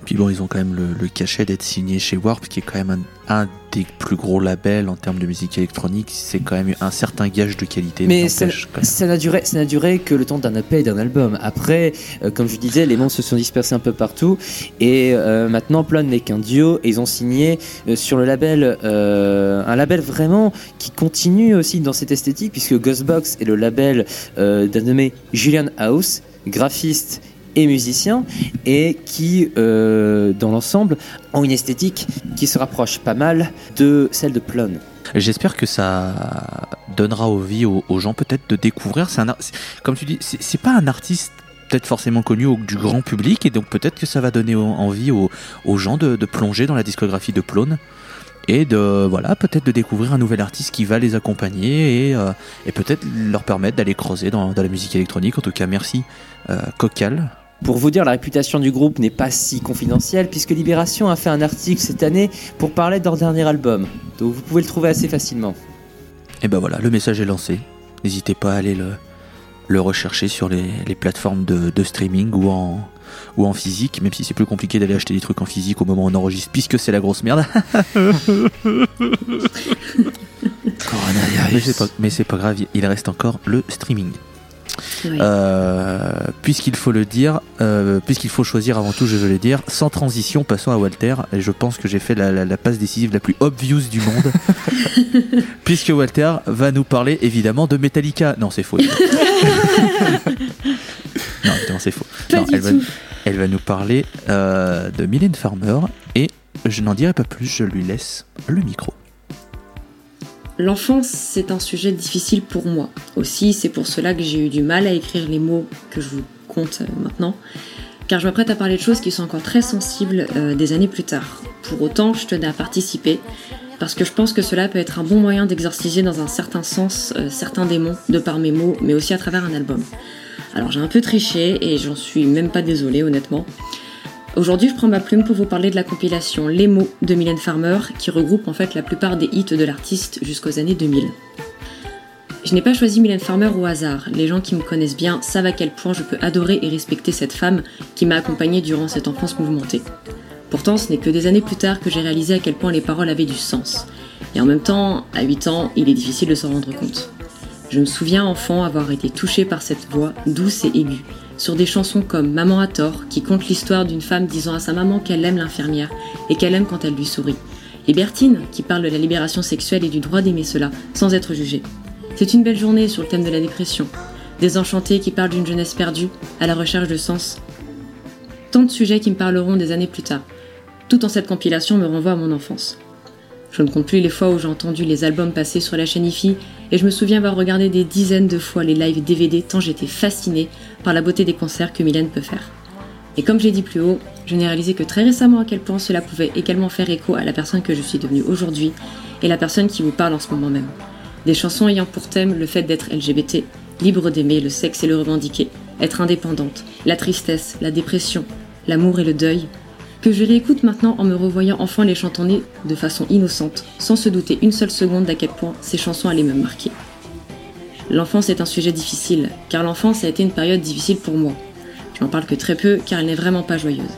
Puis bon, ils ont quand même le, le cachet d'être signés chez Warp, qui est quand même un, un des plus gros labels en termes de musique électronique. C'est quand même un certain gage de qualité. Mais. Ça n'a duré, ça n'a duré que le temps d'un EP et d'un album. Après, euh, comme je disais, les membres se sont dispersés un peu partout. Et euh, maintenant, Plon n'est qu'un duo. Et ils ont signé euh, sur le label, un label vraiment qui continue aussi dans cette esthétique, puisque Ghostbox est le label d'un nommé Julian House, graphiste et musicien, et qui, euh, dans l'ensemble, ont une esthétique qui se rapproche pas mal de celle de Plon. J'espère que ça donnera envie aux, gens peut-être de découvrir. C'est un, comme tu dis, c'est pas un artiste peut-être forcément connu du grand public et donc peut-être que ça va donner en- envie aux, gens de, plonger dans la discographie de Plone et de voilà peut-être de découvrir un nouvel artiste qui va les accompagner et, euh, peut-être leur permettre d'aller creuser dans, dans la musique électronique. En tout cas, merci euh, Cocal. Pour vous dire, la réputation du groupe n'est pas si confidentielle puisque Libération a fait un article cette année pour parler de leur dernier album. Donc vous pouvez le trouver assez facilement. Et ben voilà, le message est lancé. N'hésitez pas à aller le, le rechercher sur les, les plateformes de, de streaming ou en, ou en physique, même si c'est plus compliqué d'aller acheter des trucs en physique au moment où on enregistre, puisque c'est la grosse merde. mais c'est pas, mais c'est pas grave, il reste encore le streaming. Euh, puisqu'il faut le dire, euh, puisqu'il faut choisir avant tout, je veux le dire, sans transition, passons à Walter. Et je pense que j'ai fait la, la- la passe décisive la plus obvious du monde. Puisque Walter va nous parler évidemment de Metallica. Non, c'est faux. non, c'est faux. Non, va, elle va nous parler euh, de Mylène Farmer. Et je n'en dirai pas plus, je lui laisse le micro. L'enfance, c'est un sujet difficile pour moi. Aussi, c'est pour cela que j'ai eu du mal à écrire les mots que je vous compte euh, maintenant, car je m'apprête à parler de choses qui sont encore très sensibles euh, des années plus tard. Pour autant, je tenais à participer, parce que je pense que cela peut être un bon moyen d'exorciser dans un certain sens euh, certains démons, de par mes mots, mais aussi à travers un album. Alors j'ai un peu triché, et j'en suis même pas désolée honnêtement. Aujourd'hui, je prends ma plume pour vous parler de la compilation Les mots de Mylène Farmer, qui regroupe en fait la plupart des hits de l'artiste jusqu'aux années 2000. Je n'ai pas choisi Mylène Farmer au hasard. Les gens qui me connaissent bien savent à quel point je peux adorer et respecter cette femme qui m'a accompagnée durant cette enfance mouvementée. Pourtant, ce n'est que des années plus tard que j'ai réalisé à quel point les paroles avaient du sens. Et en même temps, à 8 ans, il est difficile de s'en rendre compte. Je me souviens enfant avoir été touchée par cette voix douce et aiguë, sur des chansons comme Maman a tort, qui conte l'histoire d'une femme disant à sa maman qu'elle aime l'infirmière et qu'elle aime quand elle lui sourit. Et Bertine, qui parle de la libération sexuelle et du droit d'aimer cela, sans être jugée. C'est une belle journée sur le thème de la dépression. Désenchantée qui parle d'une jeunesse perdue, à la recherche de sens. Tant de sujets qui me parleront des années plus tard. Tout en cette compilation me renvoie à mon enfance. Je ne compte plus les fois où j'ai entendu les albums passer sur la chaîne IFI et je me souviens avoir regardé des dizaines de fois les lives DVD tant j'étais fascinée par la beauté des concerts que Mylène peut faire. Et comme j'ai dit plus haut, je n'ai réalisé que très récemment à quel point cela pouvait également faire écho à la personne que je suis devenue aujourd'hui et la personne qui vous parle en ce moment même. Des chansons ayant pour thème le fait d'être LGBT, libre d'aimer le sexe et le revendiquer, être indépendante, la tristesse, la dépression, l'amour et le deuil, que je réécoute maintenant en me revoyant enfant les chantonner de façon innocente, sans se douter une seule seconde d'à quel point ces chansons allaient me marquer. L'enfance est un sujet difficile, car l'enfance a été une période difficile pour moi. Je n'en parle que très peu, car elle n'est vraiment pas joyeuse.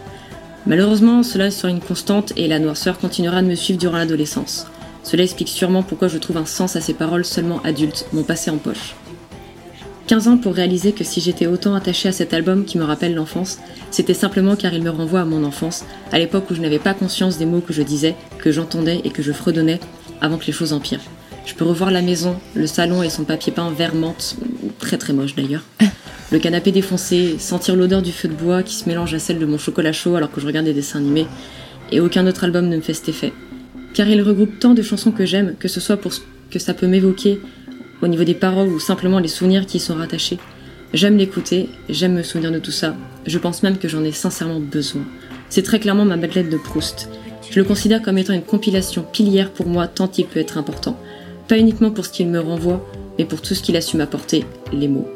Malheureusement, cela sera une constante et la noirceur continuera de me suivre durant l'adolescence. Cela explique sûrement pourquoi je trouve un sens à ces paroles seulement adultes, mon passé en poche. 15 ans pour réaliser que si j'étais autant attachée à cet album qui me rappelle l'enfance, c'était simplement car il me renvoie à mon enfance, à l'époque où je n'avais pas conscience des mots que je disais, que j'entendais et que je fredonnais, avant que les choses empirent. Je peux revoir la maison, le salon et son papier peint vert menthe, très très moche d'ailleurs. Le canapé défoncé, sentir l'odeur du feu de bois qui se mélange à celle de mon chocolat chaud alors que je regarde des dessins animés, et aucun autre album ne me fait cet effet. Car il regroupe tant de chansons que j'aime, que ce soit pour ce que ça peut m'évoquer au niveau des paroles ou simplement les souvenirs qui y sont rattachés. J'aime l'écouter, j'aime me souvenir de tout ça. Je pense même que j'en ai sincèrement besoin. C'est très clairement ma Madeleine de Proust. Je le considère comme étant une compilation pilière pour moi tant il peut être important. Pas uniquement pour ce qu'il me renvoie, mais pour tout ce qu'il a su m'apporter, les mots.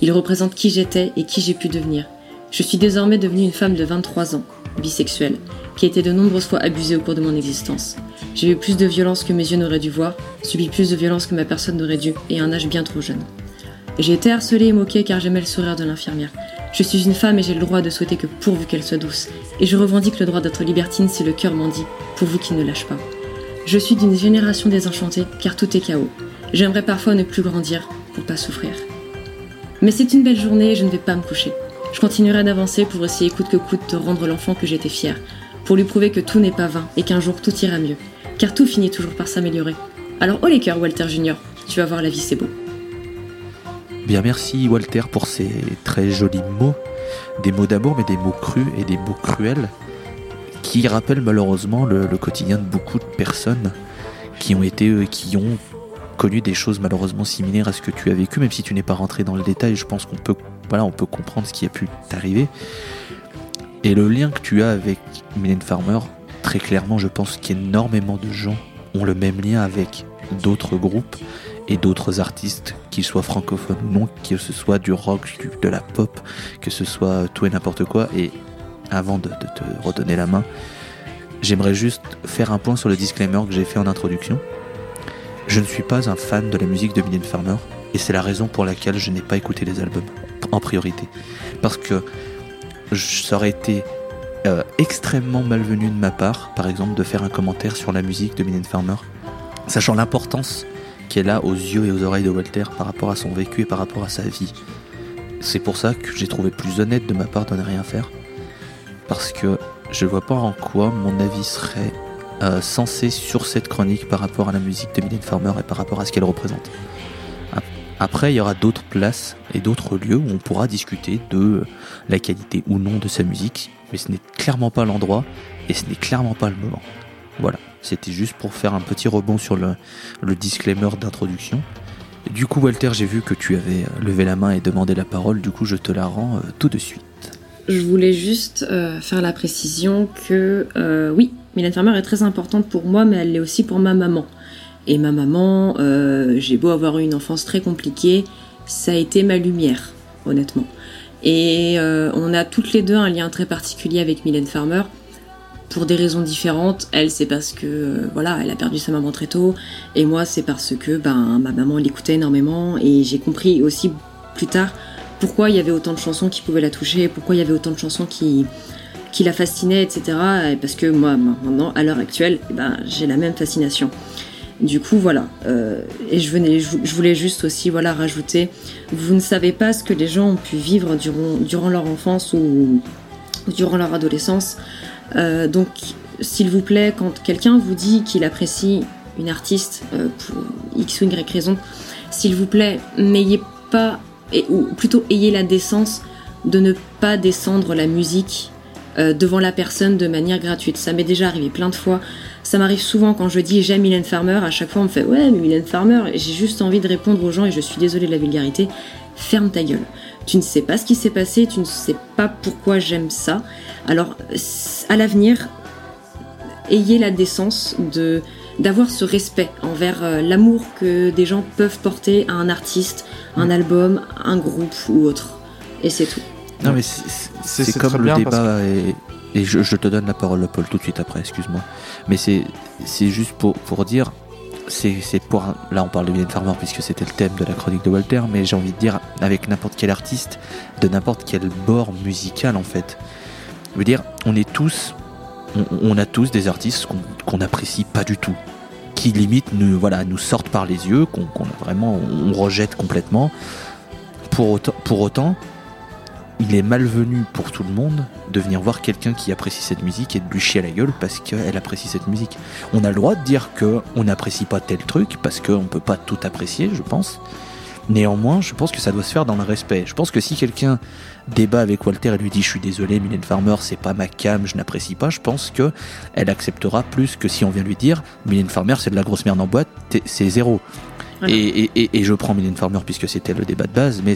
Il représente qui j'étais et qui j'ai pu devenir. Je suis désormais devenue une femme de 23 ans, bisexuelle, qui a été de nombreuses fois abusée au cours de mon existence. J'ai eu plus de violence que mes yeux n'auraient dû voir, subi plus de violence que ma personne n'aurait dû, et à un âge bien trop jeune. J'ai été harcelée et moquée car j'aimais le sourire de l'infirmière. Je suis une femme et j'ai le droit de souhaiter que pourvu qu'elle soit douce. Et je revendique le droit d'être libertine si le cœur m'en dit, pourvu qu'il ne lâche pas. Je suis d'une génération désenchantée car tout est chaos. J'aimerais parfois ne plus grandir pour pas souffrir. Mais c'est une belle journée et je ne vais pas me coucher. Je continuerai d'avancer pour essayer coûte que coûte de rendre l'enfant que j'étais fière, pour lui prouver que tout n'est pas vain et qu'un jour tout ira mieux, car tout finit toujours par s'améliorer. Alors haut les cœurs, Walter Junior, tu vas voir la vie c'est beau. Bien, merci Walter pour ces très jolis mots. Des mots d'amour, mais des mots crus et des mots cruels qui rappellent malheureusement le, le quotidien de beaucoup de personnes qui ont été, euh, qui ont connu des choses malheureusement similaires à ce que tu as vécu, même si tu n'es pas rentré dans le détail, je pense qu'on peut, voilà, on peut comprendre ce qui a pu t'arriver. Et le lien que tu as avec Mylène Farmer, très clairement, je pense qu'énormément de gens ont le même lien avec d'autres groupes et d'autres artistes, qu'ils soient francophones ou non, que ce soit du rock, de la pop, que ce soit tout et n'importe quoi. Et avant de, te redonner la main, j'aimerais juste faire un point sur le disclaimer que j'ai fait en introduction. Je ne suis pas un fan de la musique de Mylène Farmer, et c'est la raison pour laquelle je n'ai pas écouté les albums en priorité. Parce que ça aurait été euh, extrêmement malvenu de ma part, par exemple, de faire un commentaire sur la musique de Mylène Farmer, sachant l'importance qu'elle a aux yeux et aux oreilles de Walter par rapport à son vécu et par rapport à sa vie. C'est pour ça que j'ai trouvé plus honnête de ma part de ne rien faire, parce que je vois pas en quoi mon avis serait euh, sensé sur cette chronique par rapport à la musique de Mylène Farmer et par rapport à ce qu'elle représente. Ap- Après, il y aura d'autres places et d'autres lieux où on pourra discuter de la qualité ou non de sa musique, mais ce n'est clairement pas l'endroit et ce n'est clairement pas le moment. Voilà, c'était juste pour faire un petit rebond sur le, disclaimer d'introduction. Du coup, Walter, j'ai vu que tu avais euh, levé la main et demandé la parole, du coup, je te la rends euh, tout de suite. Je voulais juste euh, faire la précision que oui, Mylène Farmer est très importante pour moi, mais elle l'est aussi pour ma maman. Et ma maman, euh, j'ai beau avoir eu une enfance très compliquée, ça a été ma lumière, honnêtement. Et euh, on a toutes les deux un lien très particulier avec Mylène Farmer pour des raisons différentes. Elle, c'est parce que euh, voilà, elle a perdu sa maman très tôt, et moi, c'est parce que ben ma maman l'écoutait énormément, et j'ai compris aussi plus tard pourquoi il y avait autant de chansons qui pouvaient la toucher, pourquoi il y avait autant de chansons qui, qui la fascinaient, etc. Et parce que moi, maintenant, à l'heure actuelle, eh ben, j'ai la même fascination. Du coup, voilà. Euh, et je, voulais juste aussi voilà, rajouter, vous ne savez pas ce que les gens ont pu vivre durant, leur enfance ou, durant leur adolescence. Euh, donc, s'il vous plaît, quand quelqu'un vous dit qu'il apprécie une artiste euh, pour X ou Y raison, s'il vous plaît, n'ayez pas ou plutôt ayez la décence de ne pas descendre la musique devant la personne de manière gratuite. Ça m'est déjà arrivé plein de fois. Ça m'arrive souvent quand je dis j'aime Mylène Farmer, à chaque fois on me fait ouais mais Mylène Farmer, et j'ai juste envie de répondre aux gens et je suis désolée de la vulgarité, ferme ta gueule. Tu ne sais pas ce qui s'est passé, tu ne sais pas pourquoi j'aime ça. Alors à l'avenir, ayez la décence de d'avoir ce respect envers euh, l'amour que des gens peuvent porter à un artiste, un album, un groupe ou autre. Et c'est tout. Non, mais c'est- comme le débat, et, et je, te donne la parole, Paul, tout de suite après, excuse-moi. Mais c'est juste pour, dire, c'est pour. Là, on parle de Mylène Farmer puisque c'était le thème de la chronique de Walter, mais j'ai envie de dire, avec n'importe quel artiste, de n'importe quel bord musical, en fait. Je veux dire, on est tous. On, a tous des artistes qu'on qu'on apprécie pas du tout. Qui limite nous, voilà, nous sortent par les yeux, qu'on vraiment. On rejette complètement. Pour autant, pour autant il est malvenu pour tout le monde de venir voir quelqu'un qui apprécie cette musique et de lui chier à la gueule parce qu'elle apprécie cette musique. On a le droit de dire que on n'apprécie pas tel truc parce qu'on peut pas tout apprécier, je pense. Néanmoins, je pense que ça doit se faire dans le respect. Je pense que si quelqu'un débat avec Walter et lui dit je suis désolé, Mylène Farmer, c'est pas ma cam, je n'apprécie pas, je pense que elle acceptera plus que si on vient lui dire Mylène Farmer c'est de la grosse merde en boîte, c'est zéro. Voilà. Et, et- et- et je prends Mylène Farmer puisque c'était le débat de base, mais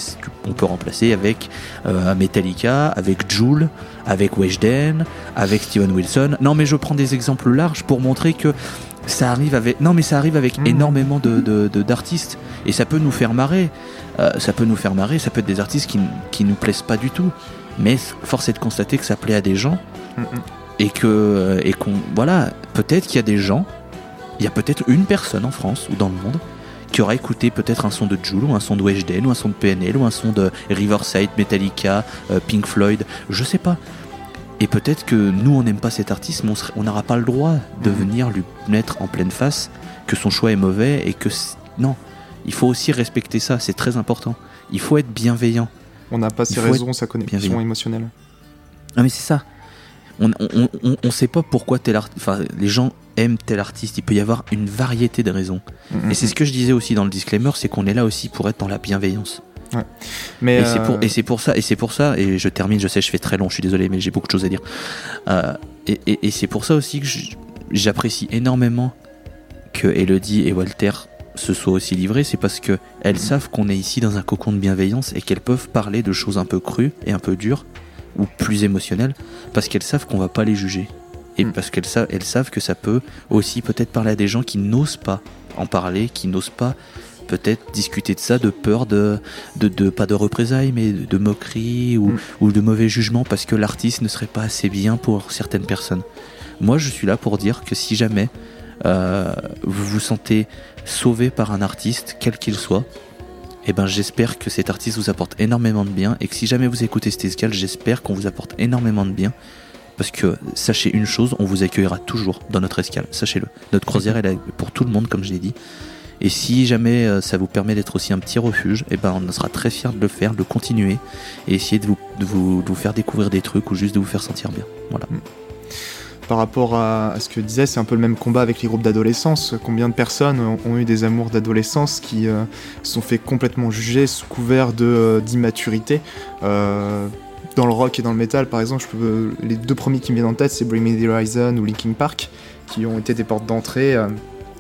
on peut remplacer avec euh, Metallica, avec Joule, avec Weshden, avec Steven Wilson. Non, mais je prends des exemples larges pour montrer que ça arrive avec. Non, mais ça arrive avec Mhm. énormément de d'artistes et ça peut nous faire marrer. Euh, ça peut nous faire marrer. Ça peut être des artistes qui qui nous plaisent pas du tout. Mais force est de constater que ça plaît à des gens mm. et que euh, et qu'on voilà peut-être qu'il y a des gens il y a peut-être une personne en France ou dans le monde qui aura écouté peut-être un son de Jul ou un son de Weshden ou un son de PNL ou un son de Riverside, Metallica, euh, Pink Floyd, je sais pas. Et peut-être que nous on n'aime pas cet artiste, mais on n'aura pas le droit de Mhm. venir lui mettre en pleine face que son choix est mauvais et que non, il faut aussi respecter ça, c'est très important. Il faut être bienveillant. On n'a pas ses raisons, sa connexion émotionnelle. Ah mais c'est ça. On, on sait pas pourquoi tel art... enfin, les gens aiment tel artiste. Il peut y avoir une variété de raisons. Mm, Et c'est ce que je disais aussi dans le disclaimer, c'est qu'on est là aussi pour être dans la bienveillance. Mais Et c'est euh, pour et c'est pour ça et c'est pour ça et je termine. Je sais, je fais très long. Je suis désolé, mais j'ai beaucoup de choses à dire. Euh, et et, et c'est pour ça aussi que j'apprécie énormément que Elodie et Walter se soient aussi livrées, c'est parce que elles savent qu'on est ici dans un cocon de bienveillance et qu'elles peuvent parler de choses un peu crues et un peu dures ou plus émotionnelles parce qu'elles savent qu'on va pas les juger. Et Mm. parce qu'elles savent, elles savent que ça peut aussi peut-être parler à des gens qui n'osent pas en parler, qui n'osent pas peut-être discuter de ça de peur de, de, de- pas de représailles mais de, de moquerie ou, Mm. ou de mauvais jugement parce que l'artiste ne serait pas assez bien pour certaines personnes. Moi je suis là pour dire que si jamais euh, vous vous sentez sauvé par un artiste, quel qu'il soit, eh ben j'espère que cet artiste vous apporte énormément de bien et que si jamais vous écoutez escale, j'espère qu'on vous apporte énormément de bien. Parce que sachez une chose, on vous accueillera toujours dans notre escale, sachez-le. Notre croisière elle est pour tout le monde comme je l'ai dit. Et si jamais euh, ça vous permet d'être aussi un petit refuge, eh ben on sera très fiers de le faire, de continuer et essayer de vous, de vous, faire découvrir des trucs ou juste de vous faire sentir bien. Voilà. Par rapport à, ce que disait, c'est un peu le même combat avec les groupes d'adolescence. Combien de personnes ont, eu des amours d'adolescence qui euh, sont fait complètement juger sous couvert euh, d'immaturité Dans le rock et dans le metal, par exemple, je peux, les deux premiers qui me viennent en tête, c'est Bring Me the Horizon ou Linkin Park, qui ont été des portes d'entrée euh,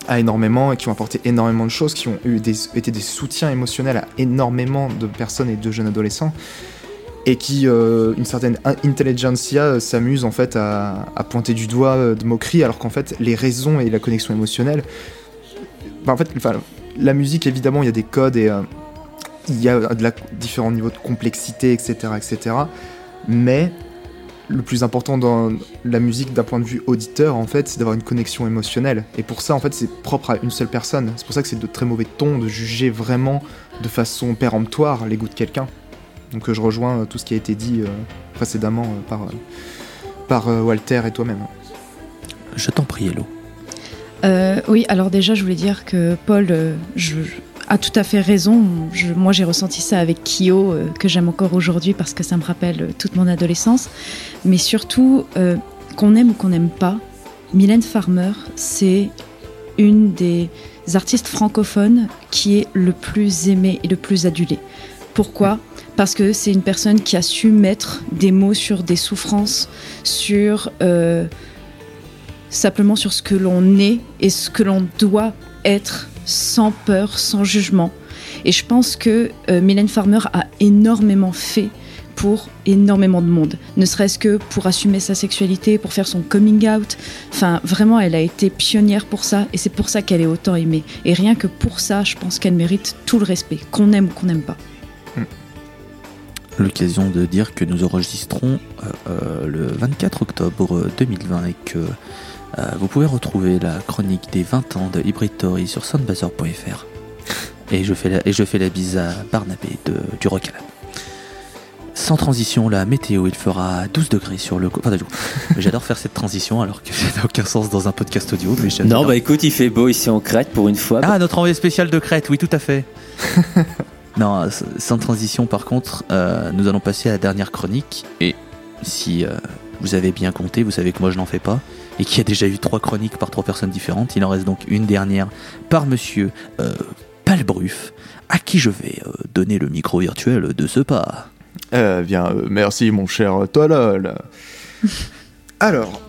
à énormément et qui ont apporté énormément de choses, qui ont eu été des soutiens émotionnels à énormément de personnes et de jeunes adolescents et qui, euh, une certaine in- intelligentsia, euh, s'amuse en fait à, pointer du doigt de moquerie, alors qu'en fait, les raisons et la connexion émotionnelle. Enfin, en fait, la musique, évidemment, il y a des codes et il y a de la, différents niveaux de complexité, etc., etc. Mais le plus important dans la musique d'un point de vue auditeur, en fait, c'est d'avoir une connexion émotionnelle. Et pour ça, en fait, c'est propre à une seule personne. C'est pour ça que c'est de très mauvais ton de juger vraiment de façon péremptoire les goûts de quelqu'un. Donc euh, je rejoins euh, tout ce qui a été dit euh, précédemment euh, par, euh, par euh, Walter et toi-même. Je t'en prie, Hello. Euh, oui, alors déjà, je voulais dire que Paul euh, je, a tout à fait raison. Moi, j'ai ressenti ça avec Kyo, euh, que j'aime encore aujourd'hui parce que ça me rappelle euh, toute mon adolescence. Mais surtout, euh, qu'on aime ou qu'on n'aime pas, Mylène Farmer, c'est une des artistes francophones qui est le plus aimé et le plus adulé. Pourquoi? Parce que c'est une personne qui a su mettre des mots sur des souffrances, sur simplement sur ce que l'on est et ce que l'on doit être sans peur, sans jugement. Et je pense que euh, Mylène Farmer a énormément fait pour énormément de monde, ne serait-ce que pour assumer sa sexualité, pour faire son coming out. Enfin, vraiment, elle a été pionnière pour ça et c'est pour ça qu'elle est autant aimée. Et rien que pour ça, je pense qu'elle mérite tout le respect, qu'on aime ou qu'on n'aime pas. l'occasion de dire que nous enregistrons euh, euh, le 24 octobre 2020 et que vous pouvez retrouver la chronique des 20 ans de Hybrid Theory sur soundbazer.fr. Et je fais la, et je fais la bise à Barnabé de, du Rock Sans transition, la météo, il fera 12 degrés sur le... Enfin, j'adore faire cette transition alors que ça n'a aucun sens dans un podcast audio. Mais Non, bah écoute, il fait beau ici en Crète pour une fois. Ah, notre envoyé spécial de Crète, oui, tout à fait. non, s- sans transition, par contre, euh, nous allons passer à la dernière chronique. Et si euh, vous avez bien compté, vous savez que moi je n'en fais pas. Et qu'il y a déjà eu trois chroniques par trois personnes différentes. Il en reste donc une dernière par monsieur euh, Palbruf, à qui je vais euh, donner le micro virtuel de ce pas. Eh bien, euh, merci mon cher Tolol. Alors,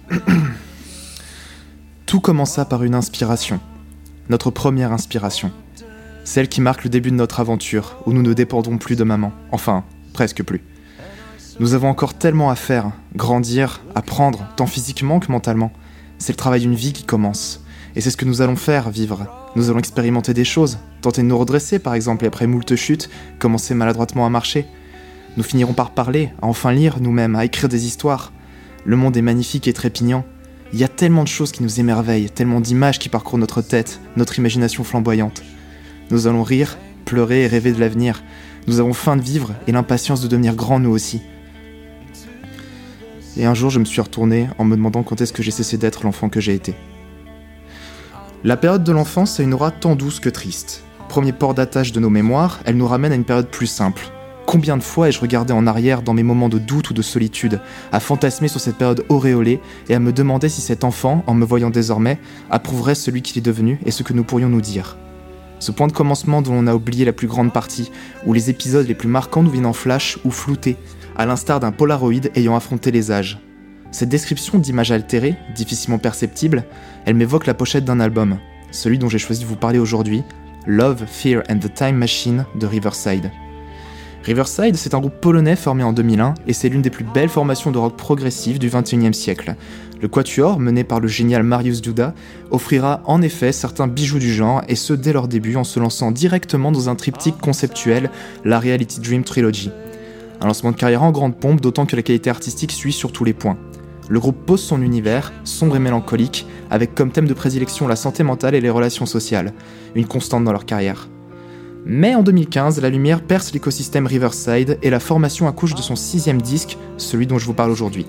tout commença par une inspiration. Notre première inspiration. Celle qui marque le début de notre aventure, où nous ne dépendons plus de maman. Enfin, presque plus. Nous avons encore tellement à faire, grandir, apprendre, tant physiquement que mentalement. C'est le travail d'une vie qui commence. Et c'est ce que nous allons faire, vivre. Nous allons expérimenter des choses, tenter de nous redresser par exemple, et après moult chutes, commencer maladroitement à marcher. Nous finirons par parler, à enfin lire nous-mêmes, à écrire des histoires. Le monde est magnifique et trépignant. Il y a tellement de choses qui nous émerveillent, tellement d'images qui parcourent notre tête, notre imagination flamboyante. Nous allons rire, pleurer et rêver de l'avenir. Nous avons faim de vivre et l'impatience de devenir grands nous aussi. Et un jour, je me suis retourné en me demandant quand est-ce que j'ai cessé d'être l'enfant que j'ai été. La période de l'enfance a une aura tant douce que triste. Premier port d'attache de nos mémoires, elle nous ramène à une période plus simple. Combien de fois ai-je regardé en arrière dans mes moments de doute ou de solitude, à fantasmer sur cette période auréolée et à me demander si cet enfant, en me voyant désormais, approuverait celui qu'il est devenu et ce que nous pourrions nous dire. Ce point de commencement dont on a oublié la plus grande partie, où les épisodes les plus marquants nous viennent en flash ou floutés, à l'instar d'un Polaroid ayant affronté les âges. Cette description d'image altérée, difficilement perceptible, elle m'évoque la pochette d'un album, celui dont j'ai choisi de vous parler aujourd'hui, Love, Fear and the Time Machine de Riverside. Riverside, c'est un groupe polonais formé en 2001 et c'est l'une des plus belles formations de rock progressif du XXIe siècle. Le Quatuor, mené par le génial Marius Duda, offrira en effet certains bijoux du genre et ce dès leur début en se lançant directement dans un triptyque conceptuel, la Reality Dream Trilogy. Un lancement de carrière en grande pompe, d'autant que la qualité artistique suit sur tous les points. Le groupe pose son univers, sombre et mélancolique, avec comme thème de prédilection la santé mentale et les relations sociales, une constante dans leur carrière. Mais en 2015, la lumière perce l'écosystème Riverside et la formation accouche de son sixième disque, celui dont je vous parle aujourd'hui.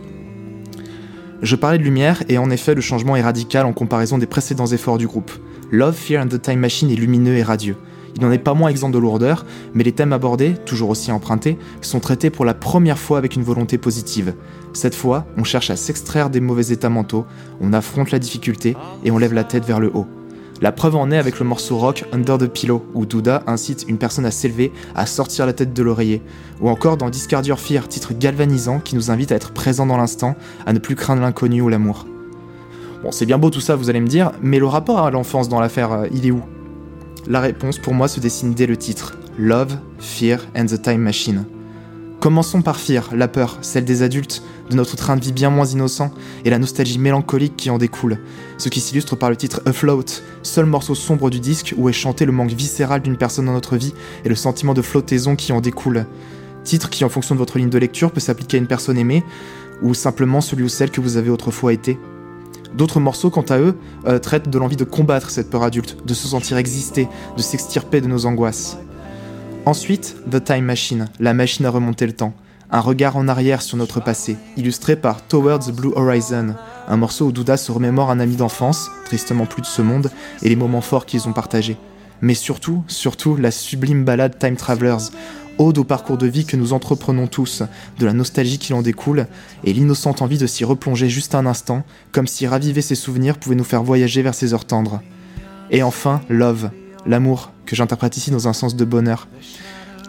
Je parlais de lumière et en effet le changement est radical en comparaison des précédents efforts du groupe. Love, Fear and the Time Machine est lumineux et radieux. Il n'en est pas moins exempt de lourdeur, mais les thèmes abordés, toujours aussi empruntés, sont traités pour la première fois avec une volonté positive. Cette fois, on cherche à s'extraire des mauvais états mentaux, on affronte la difficulté et on lève la tête vers le haut. La preuve en est avec le morceau rock Under the Pillow, où Douda incite une personne à s'élever, à sortir la tête de l'oreiller, ou encore dans Discard Your Fear, titre galvanisant qui nous invite à être présent dans l'instant, à ne plus craindre l'inconnu ou l'amour. Bon, c'est bien beau tout ça, vous allez me dire, mais le rapport à l'enfance dans l'affaire, euh, il est où? La réponse pour moi se dessine dès le titre Love, Fear and the Time Machine. Commençons par Fear, la peur, celle des adultes, de notre train de vie bien moins innocent, et la nostalgie mélancolique qui en découle, ce qui s'illustre par le titre Afloat, seul morceau sombre du disque où est chanté le manque viscéral d'une personne dans notre vie et le sentiment de flottaison qui en découle. Titre qui, en fonction de votre ligne de lecture, peut s'appliquer à une personne aimée, ou simplement celui ou celle que vous avez autrefois été. D'autres morceaux, quant à eux, euh, traitent de l'envie de combattre cette peur adulte, de se sentir exister, de s'extirper de nos angoisses. Ensuite, The Time Machine, la machine à remonter le temps. Un regard en arrière sur notre passé, illustré par Towards the Blue Horizon, un morceau où Douda se remémore un ami d'enfance, tristement plus de ce monde, et les moments forts qu'ils ont partagés. Mais surtout, surtout, la sublime ballade Time Travelers, ode au parcours de vie que nous entreprenons tous, de la nostalgie qui en découle, et l'innocente envie de s'y replonger juste un instant, comme si raviver ses souvenirs pouvait nous faire voyager vers ces heures tendres. Et enfin, Love, l'amour, que j'interprète ici dans un sens de bonheur.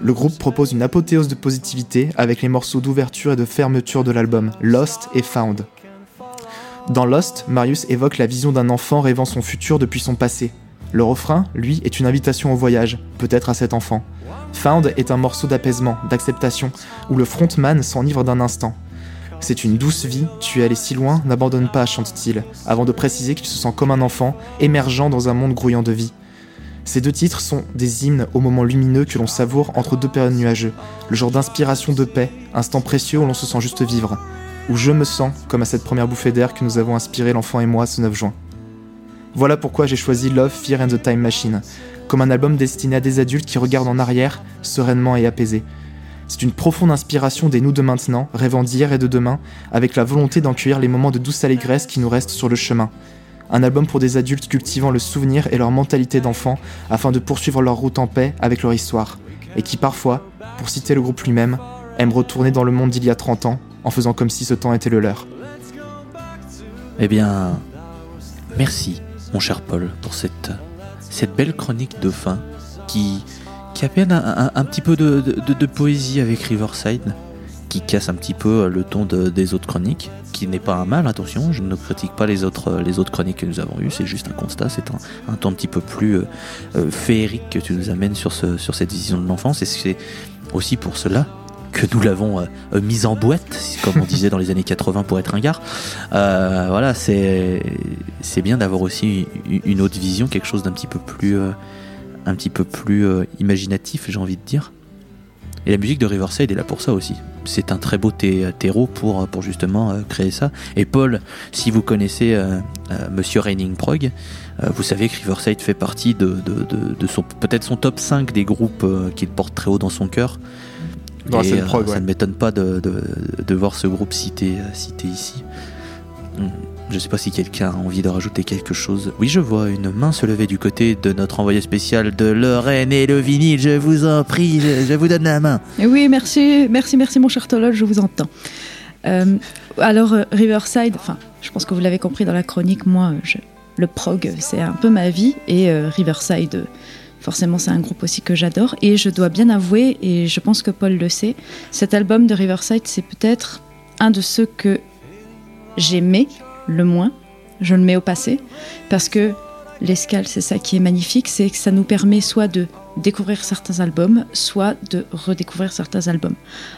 Le groupe propose une apothéose de positivité avec les morceaux d'ouverture et de fermeture de l'album, Lost et Found. Dans Lost, Marius évoque la vision d'un enfant rêvant son futur depuis son passé. Le refrain, lui, est une invitation au voyage, peut-être à cet enfant. Found est un morceau d'apaisement, d'acceptation, où le frontman s'enivre d'un instant. C'est une douce vie, tu es allé si loin, n'abandonne pas, chante-t-il, avant de préciser qu'il se sent comme un enfant, émergeant dans un monde grouillant de vie. Ces deux titres sont des hymnes aux moments lumineux que l'on savoure entre deux périodes nuageux, le genre d'inspiration de paix, instant précieux où l'on se sent juste vivre, où je me sens comme à cette première bouffée d'air que nous avons inspiré l'enfant et moi ce 9 juin. Voilà pourquoi j'ai choisi Love, Fear and the Time Machine, comme un album destiné à des adultes qui regardent en arrière, sereinement et apaisés. C'est une profonde inspiration des nous de maintenant, rêvant d'hier et de demain, avec la volonté d'en cueillir les moments de douce allégresse qui nous restent sur le chemin, un album pour des adultes cultivant le souvenir et leur mentalité d'enfant afin de poursuivre leur route en paix avec leur histoire, et qui parfois, pour citer le groupe lui-même, aiment retourner dans le monde d'il y a 30 ans en faisant comme si ce temps était le leur. Eh bien, merci, mon cher Paul, pour cette, cette belle chronique de fin qui, qui appelle un, un- petit peu de, de- de poésie avec Riverside, qui casse un petit peu le ton de- des autres chroniques, qui n'est pas un mal, attention, je ne critique pas les autres, les autres chroniques que nous avons eues, c'est juste un constat, c'est un, un ton un petit peu plus euh, euh, féerique que tu nous amènes sur, ce, sur cette vision de l'enfance, et c'est aussi pour cela que nous l'avons euh, euh, mise en boîte, comme on disait dans les années 80 pour être un gars. Euh, voilà, c'est c'est bien d'avoir aussi une- autre vision, quelque chose d'un petit peu plus un petit peu plus imaginatif, j'ai envie de dire. Et la musique de Riverside est là pour ça aussi. C'est un très beau terreau pour, pour justement créer ça. Et Paul, si vous connaissez Monsieur Raining Prog, vous savez que Riverside fait partie de, de, de- de son peut-être son top 5 des groupes qu'il porte très haut dans son cœur. Dans la Et, scène euh, ça ne m'étonne pas de, de, de voir ce groupe cité, euh, cité ici. Hmm. Je sais pas si quelqu'un a envie de rajouter quelque chose. Oui, je vois une main se lever du côté de notre envoyé spécial de Lorraine et le vinyle. Je vous en prie, je, je vous donne la main. Oui, merci, merci, merci mon cher Tolol, je vous entends. Euh, alors, Riverside, enfin, je pense que vous l'avez compris dans la chronique, moi, je- le prog, c'est un peu ma vie, et euh, Riverside, euh, forcément, c'est un groupe aussi que j'adore. Et je dois bien avouer, et je pense que Paul le sait, cet album de Riverside, c'est peut-être un de ceux que j'aimais le moins. Je le mets au passé, parce que l'escale, c'est ça qui est magnifique, c'est que ça nous permet soit de découvrir certains albums, soit de redécouvrir certains albums.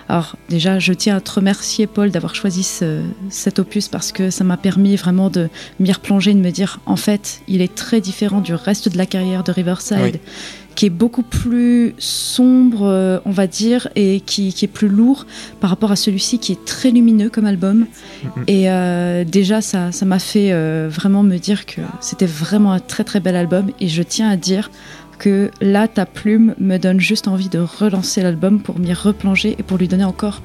Alors déjà, je tiens à te remercier Paul d'avoir choisi ce- cet opus parce que ça m'a permis vraiment de m'y replonger, de me dire en fait, il est très différent du reste de la carrière de Riverside. Oui. qui est beaucoup plus sombre, euh, on va dire, et qui, qui est plus lourd par rapport à celui-ci qui est très lumineux comme album. Mhm. Et euh, déjà, ça ça m'a fait euh, vraiment me dire que c'était vraiment un très très bel album. Et je tiens à dire que là, ta plume me donne juste envie de relancer l'album pour m'y replonger et pour lui donner encore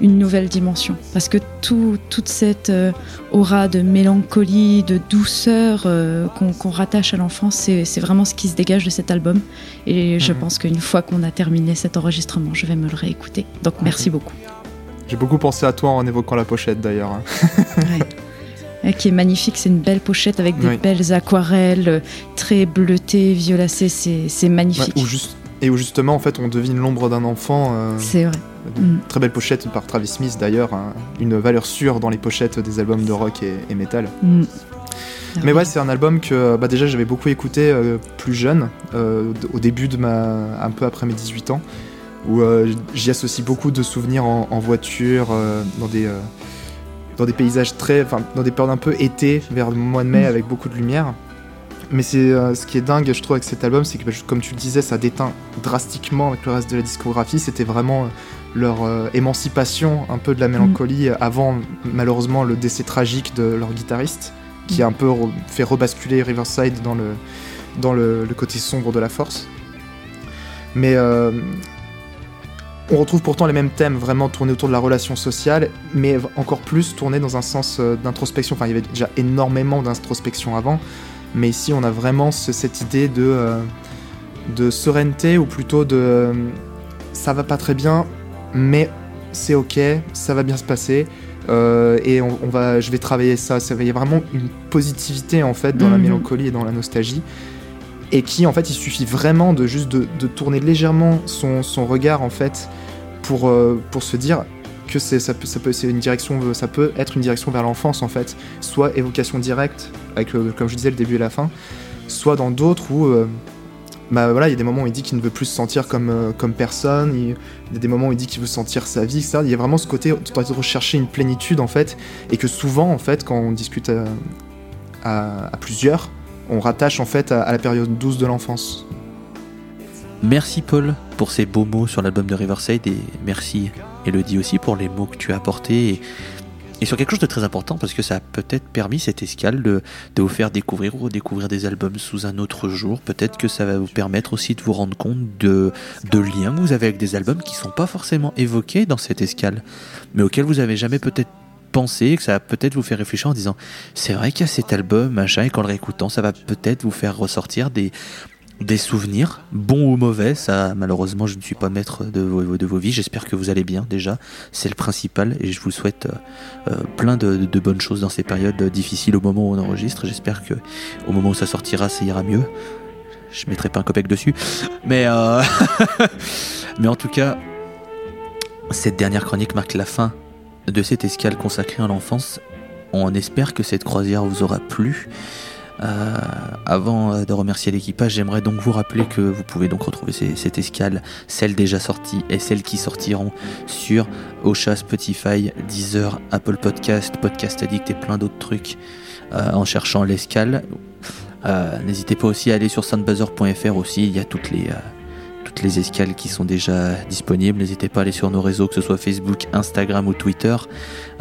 une nouvelle dimension. Parce que tout, toute cette euh, aura de mélancolie, de douceur euh, qu'on rattache à l'enfance, c'est c'est vraiment ce qui se dégage de cet album. Et je Mhm. pense qu'une fois qu'on a terminé cet enregistrement, je vais me le réécouter. Donc merci beaucoup. J'ai beaucoup pensé à toi en évoquant la pochette d'ailleurs. hein. Ouais, qui est magnifique, c'est une belle pochette avec des Oui. belles aquarelles euh, très bleutées, violacées, c'est Ouais, magnifique. juste- et où justement en fait on devine l'ombre d'un enfant. euh, C'est vrai. une Mm. Très belle pochette par Travis Smith d'ailleurs, hein, une valeur sûre dans les pochettes des albums de rock et, et metal. Mm. Mais ouais, c'est un album que bah, déjà j'avais beaucoup écouté euh, plus jeune, euh, au début de ma. un peu après mes 18 ans, où euh, j'y associe beaucoup de souvenirs en, en voiture, euh, dans des. Dans des paysages très. enfin, dans des périodes un peu été, vers le mois de mai, Mm. avec beaucoup de lumière. Mais c'est euh, ce qui est dingue, je trouve, avec cet album, c'est que, bah, comme tu le disais, ça déteint drastiquement avec le reste de la discographie. C'était vraiment euh, leur euh, émancipation un peu de la mélancolie euh, avant, malheureusement, le décès tragique de leur guitariste, qui a un peu re- fait rebasculer Riverside dans le, dans le, le côté sombre de la force. Mais euh, on retrouve pourtant les mêmes thèmes vraiment tournés autour de la relation sociale, mais encore plus tournés dans un sens euh, d'introspection. Enfin, il y avait déjà énormément d'introspection avant, mais ici on a vraiment ce- cette idée de, euh, de sérénité, ou plutôt de euh, ça va pas très bien, mais c'est ok, ça va bien se passer. euh, et on, on va, je vais travailler ça. Il y a vraiment une positivité en fait dans la Mhm. mélancolie et dans la nostalgie et qui en fait il suffit vraiment de juste de, tourner légèrement son, regard en fait pour, euh, pour se dire que ça peut, ça peut c'est une direction ça peut être une direction vers l'enfance en fait. Soit évocation directe avec le, comme je disais le début et la fin. Soit dans d'autres où euh, bah voilà il y a des moments où il dit qu'il ne veut plus se sentir comme, euh, comme personne. Il, y a des moments où il dit qu'il veut sentir sa vie etc. il y a vraiment ce côté de rechercher une plénitude en fait. Et que souvent en fait quand on discute à plusieurs on rattache en fait à, la période douce de l'enfance. Merci Paul pour ces beaux mots sur l'album de Riverside et merci Elodie aussi pour les mots que tu as apportés et, sur quelque chose de très important parce que ça a peut-être permis cette escale de, vous faire découvrir ou redécouvrir des albums sous un autre jour. Peut-être que ça va vous permettre aussi de vous rendre compte de, de liens que vous avez avec des albums qui sont pas forcément évoqués dans cette escale, mais auxquels vous avez jamais peut-être pensé, que ça va peut-être vous faire réfléchir en disant c'est vrai qu'il y a cet album, machin, et qu'en le réécoutant, ça va peut-être vous faire ressortir des, des souvenirs, bons ou mauvais. Ça, malheureusement, je ne suis pas maître de vos, de vos vies. J'espère que vous allez bien déjà. C'est le principal et je vous souhaite euh, euh, plein de, de- de bonnes choses dans ces périodes difficiles au moment où on enregistre. J'espère que au moment où ça sortira, ça ira mieux. Je mettrai pas un copec dessus, mais euh, mais en tout cas, cette dernière chronique marque la fin de cette escale consacrée à l'enfance. On espère que cette croisière vous aura plu. Euh, avant euh, de remercier l'équipage, j'aimerais donc vous rappeler que vous pouvez donc retrouver ces- cette escale, celles déjà sorties et celles qui sortiront sur Ocha, Spotify, Deezer, Apple Podcast, Podcast Addict et plein d'autres trucs euh, en cherchant l'escale. N'hésitez pas aussi à aller sur soundbuzzer.fr aussi, il y a toutes les, les escales qui sont déjà disponibles. N'hésitez pas à aller sur nos réseaux, que ce soit Facebook, Instagram ou Twitter.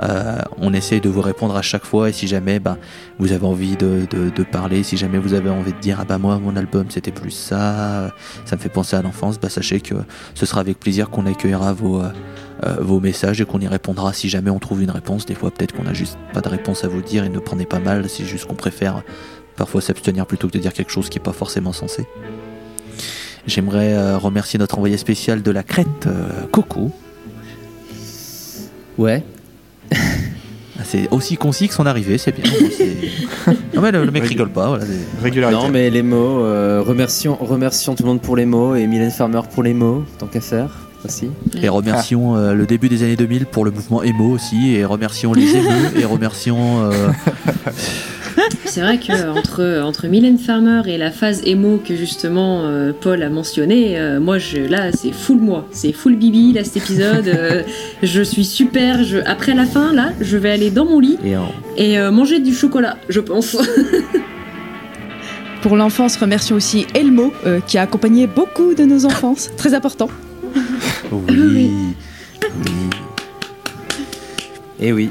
Euh, on essaye de vous répondre à chaque fois et si jamais ben, vous avez envie de, parler, si jamais vous avez envie de dire ah bah moi mon album c'était plus ça, ça me fait penser à l'enfance, bah sachez que ce sera avec plaisir qu'on accueillera vos, euh, euh, vos messages et qu'on y répondra si jamais on trouve une réponse. Des fois peut-être qu'on a juste pas de réponse à vous dire et ne prenez pas mal, c'est juste qu'on préfère parfois s'abstenir plutôt que de dire quelque chose qui est pas forcément censé. J'aimerais euh, remercier notre envoyé spécial de la Crète, euh, Coco. Ouais. Ah, C'est aussi concis que son arrivée, c'est bien. non mais le, le mec rigole pas. Voilà, Régularité. Non, mais les mots, euh, remercions, remercions tout le monde pour les mots et Mylène Farmer pour les mots, tant qu'à faire aussi. Et remercions euh, le début des années 2000 pour le mouvement emo aussi, et remercions les émeux, et remercions. euh, C'est vrai que entre, entre Mylène Farmer et la phase émo que justement euh, Paul a mentionné, euh, moi je, là c'est full moi, c'est full Bibi là cet épisode. euh, je suis super. Je, après la fin là, je vais aller dans mon lit Et en- et euh, manger du chocolat, je pense. Pour l'enfance, remercions aussi Elmo, euh, qui a accompagné beaucoup de nos enfances. Très important. Oui. oui. Et oui.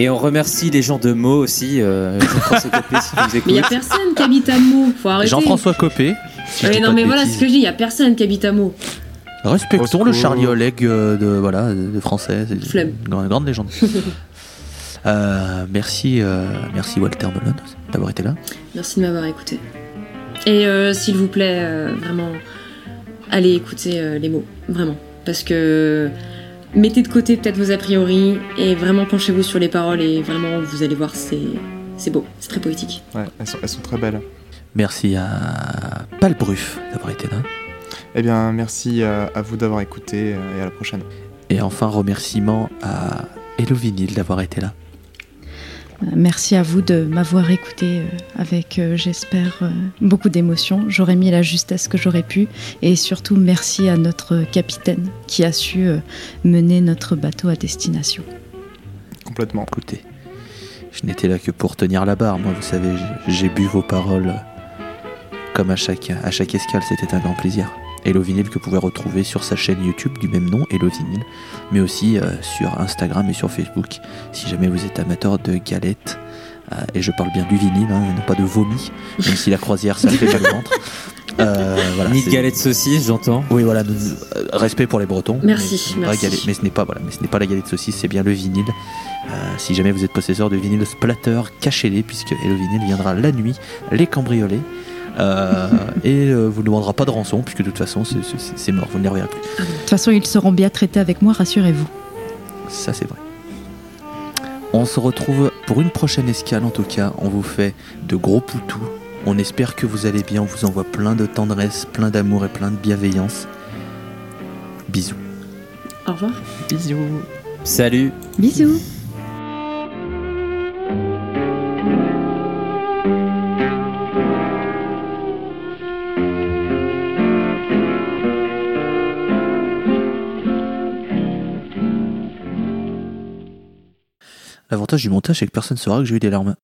Et on remercie les gens de Meaux aussi. Euh, Jean-François Copé, si vous Mais il y a écoutez. personne qui habite à Meaux, faut arrêter. Jean-François Copé. si je Ouais, dis non mais voilà ce que je dis, il y a personne qui habite à Meaux. Respectons le. Charlie Oleg euh, de, voilà, de français. C'est une grande, grande légende. Euh, merci, euh, merci Walter Melon d'avoir été là. Merci de m'avoir écouté. Et euh, s'il vous plaît, euh, vraiment, allez écouter euh, les mots, vraiment. Parce que mettez de côté peut-être vos a priori et vraiment penchez-vous sur les paroles et vraiment vous allez voir, c'est c'est beau, c'est très poétique. Ouais, elles sont, elles sont très belles. Merci à Palbruf d'avoir été là. Eh bien, merci à, à vous d'avoir écouté euh, et à la prochaine. Et enfin, remerciement à Hello Vinyl d'avoir été là. Merci à vous de m'avoir écouté euh, avec, euh, j'espère, euh, beaucoup d'émotion. J'aurais mis la justesse que j'aurais pu. Et surtout, merci à notre capitaine qui a su mener notre bateau à destination. Complètement. Écoutez, je n'étais là que pour tenir la barre. Moi, vous savez, j'ai bu vos paroles comme à chaque, à chaque escale. C'était un grand plaisir. Hello Vinyl que vous pouvez retrouver sur sa chaîne YouTube du même nom, Hello Vinyl, mais aussi euh, sur Instagram et sur Facebook. Si jamais vous êtes amateur de galettes, euh, et je parle bien du vinyle, hein, non pas de vomi, même si la croisière ça fait mal au ventre. Euh, voilà, Ni de c'est- galette saucisse, j'entends. Oui, voilà, nous- euh, respect pour les Bretons. Merci, mais ce n'est pas merci. galette- mais ce n'est pas voilà, mais ce n'est pas la galette saucisse, c'est bien le vinyle. Euh, si jamais vous êtes possesseur de vinyle splatter, cachez-les puisque Hello Vinyl viendra la nuit les cambrioler. Euh, et euh, vous ne demandera pas de rançon puisque de toute façon c'est- c'est c'est mort, vous ne les reverrez plus. De toute façon, ils seront bien traités avec moi, rassurez-vous. Ça c'est vrai. On se retrouve pour une prochaine escale en tout cas. On vous fait de gros poutous. On espère que vous allez bien. On vous envoie plein de tendresse, plein d'amour et plein de bienveillance. Bisous. Au revoir. Bisous. Salut. Bisous L'avantage du montage, c'est que personne ne saura que j'ai eu des larmes.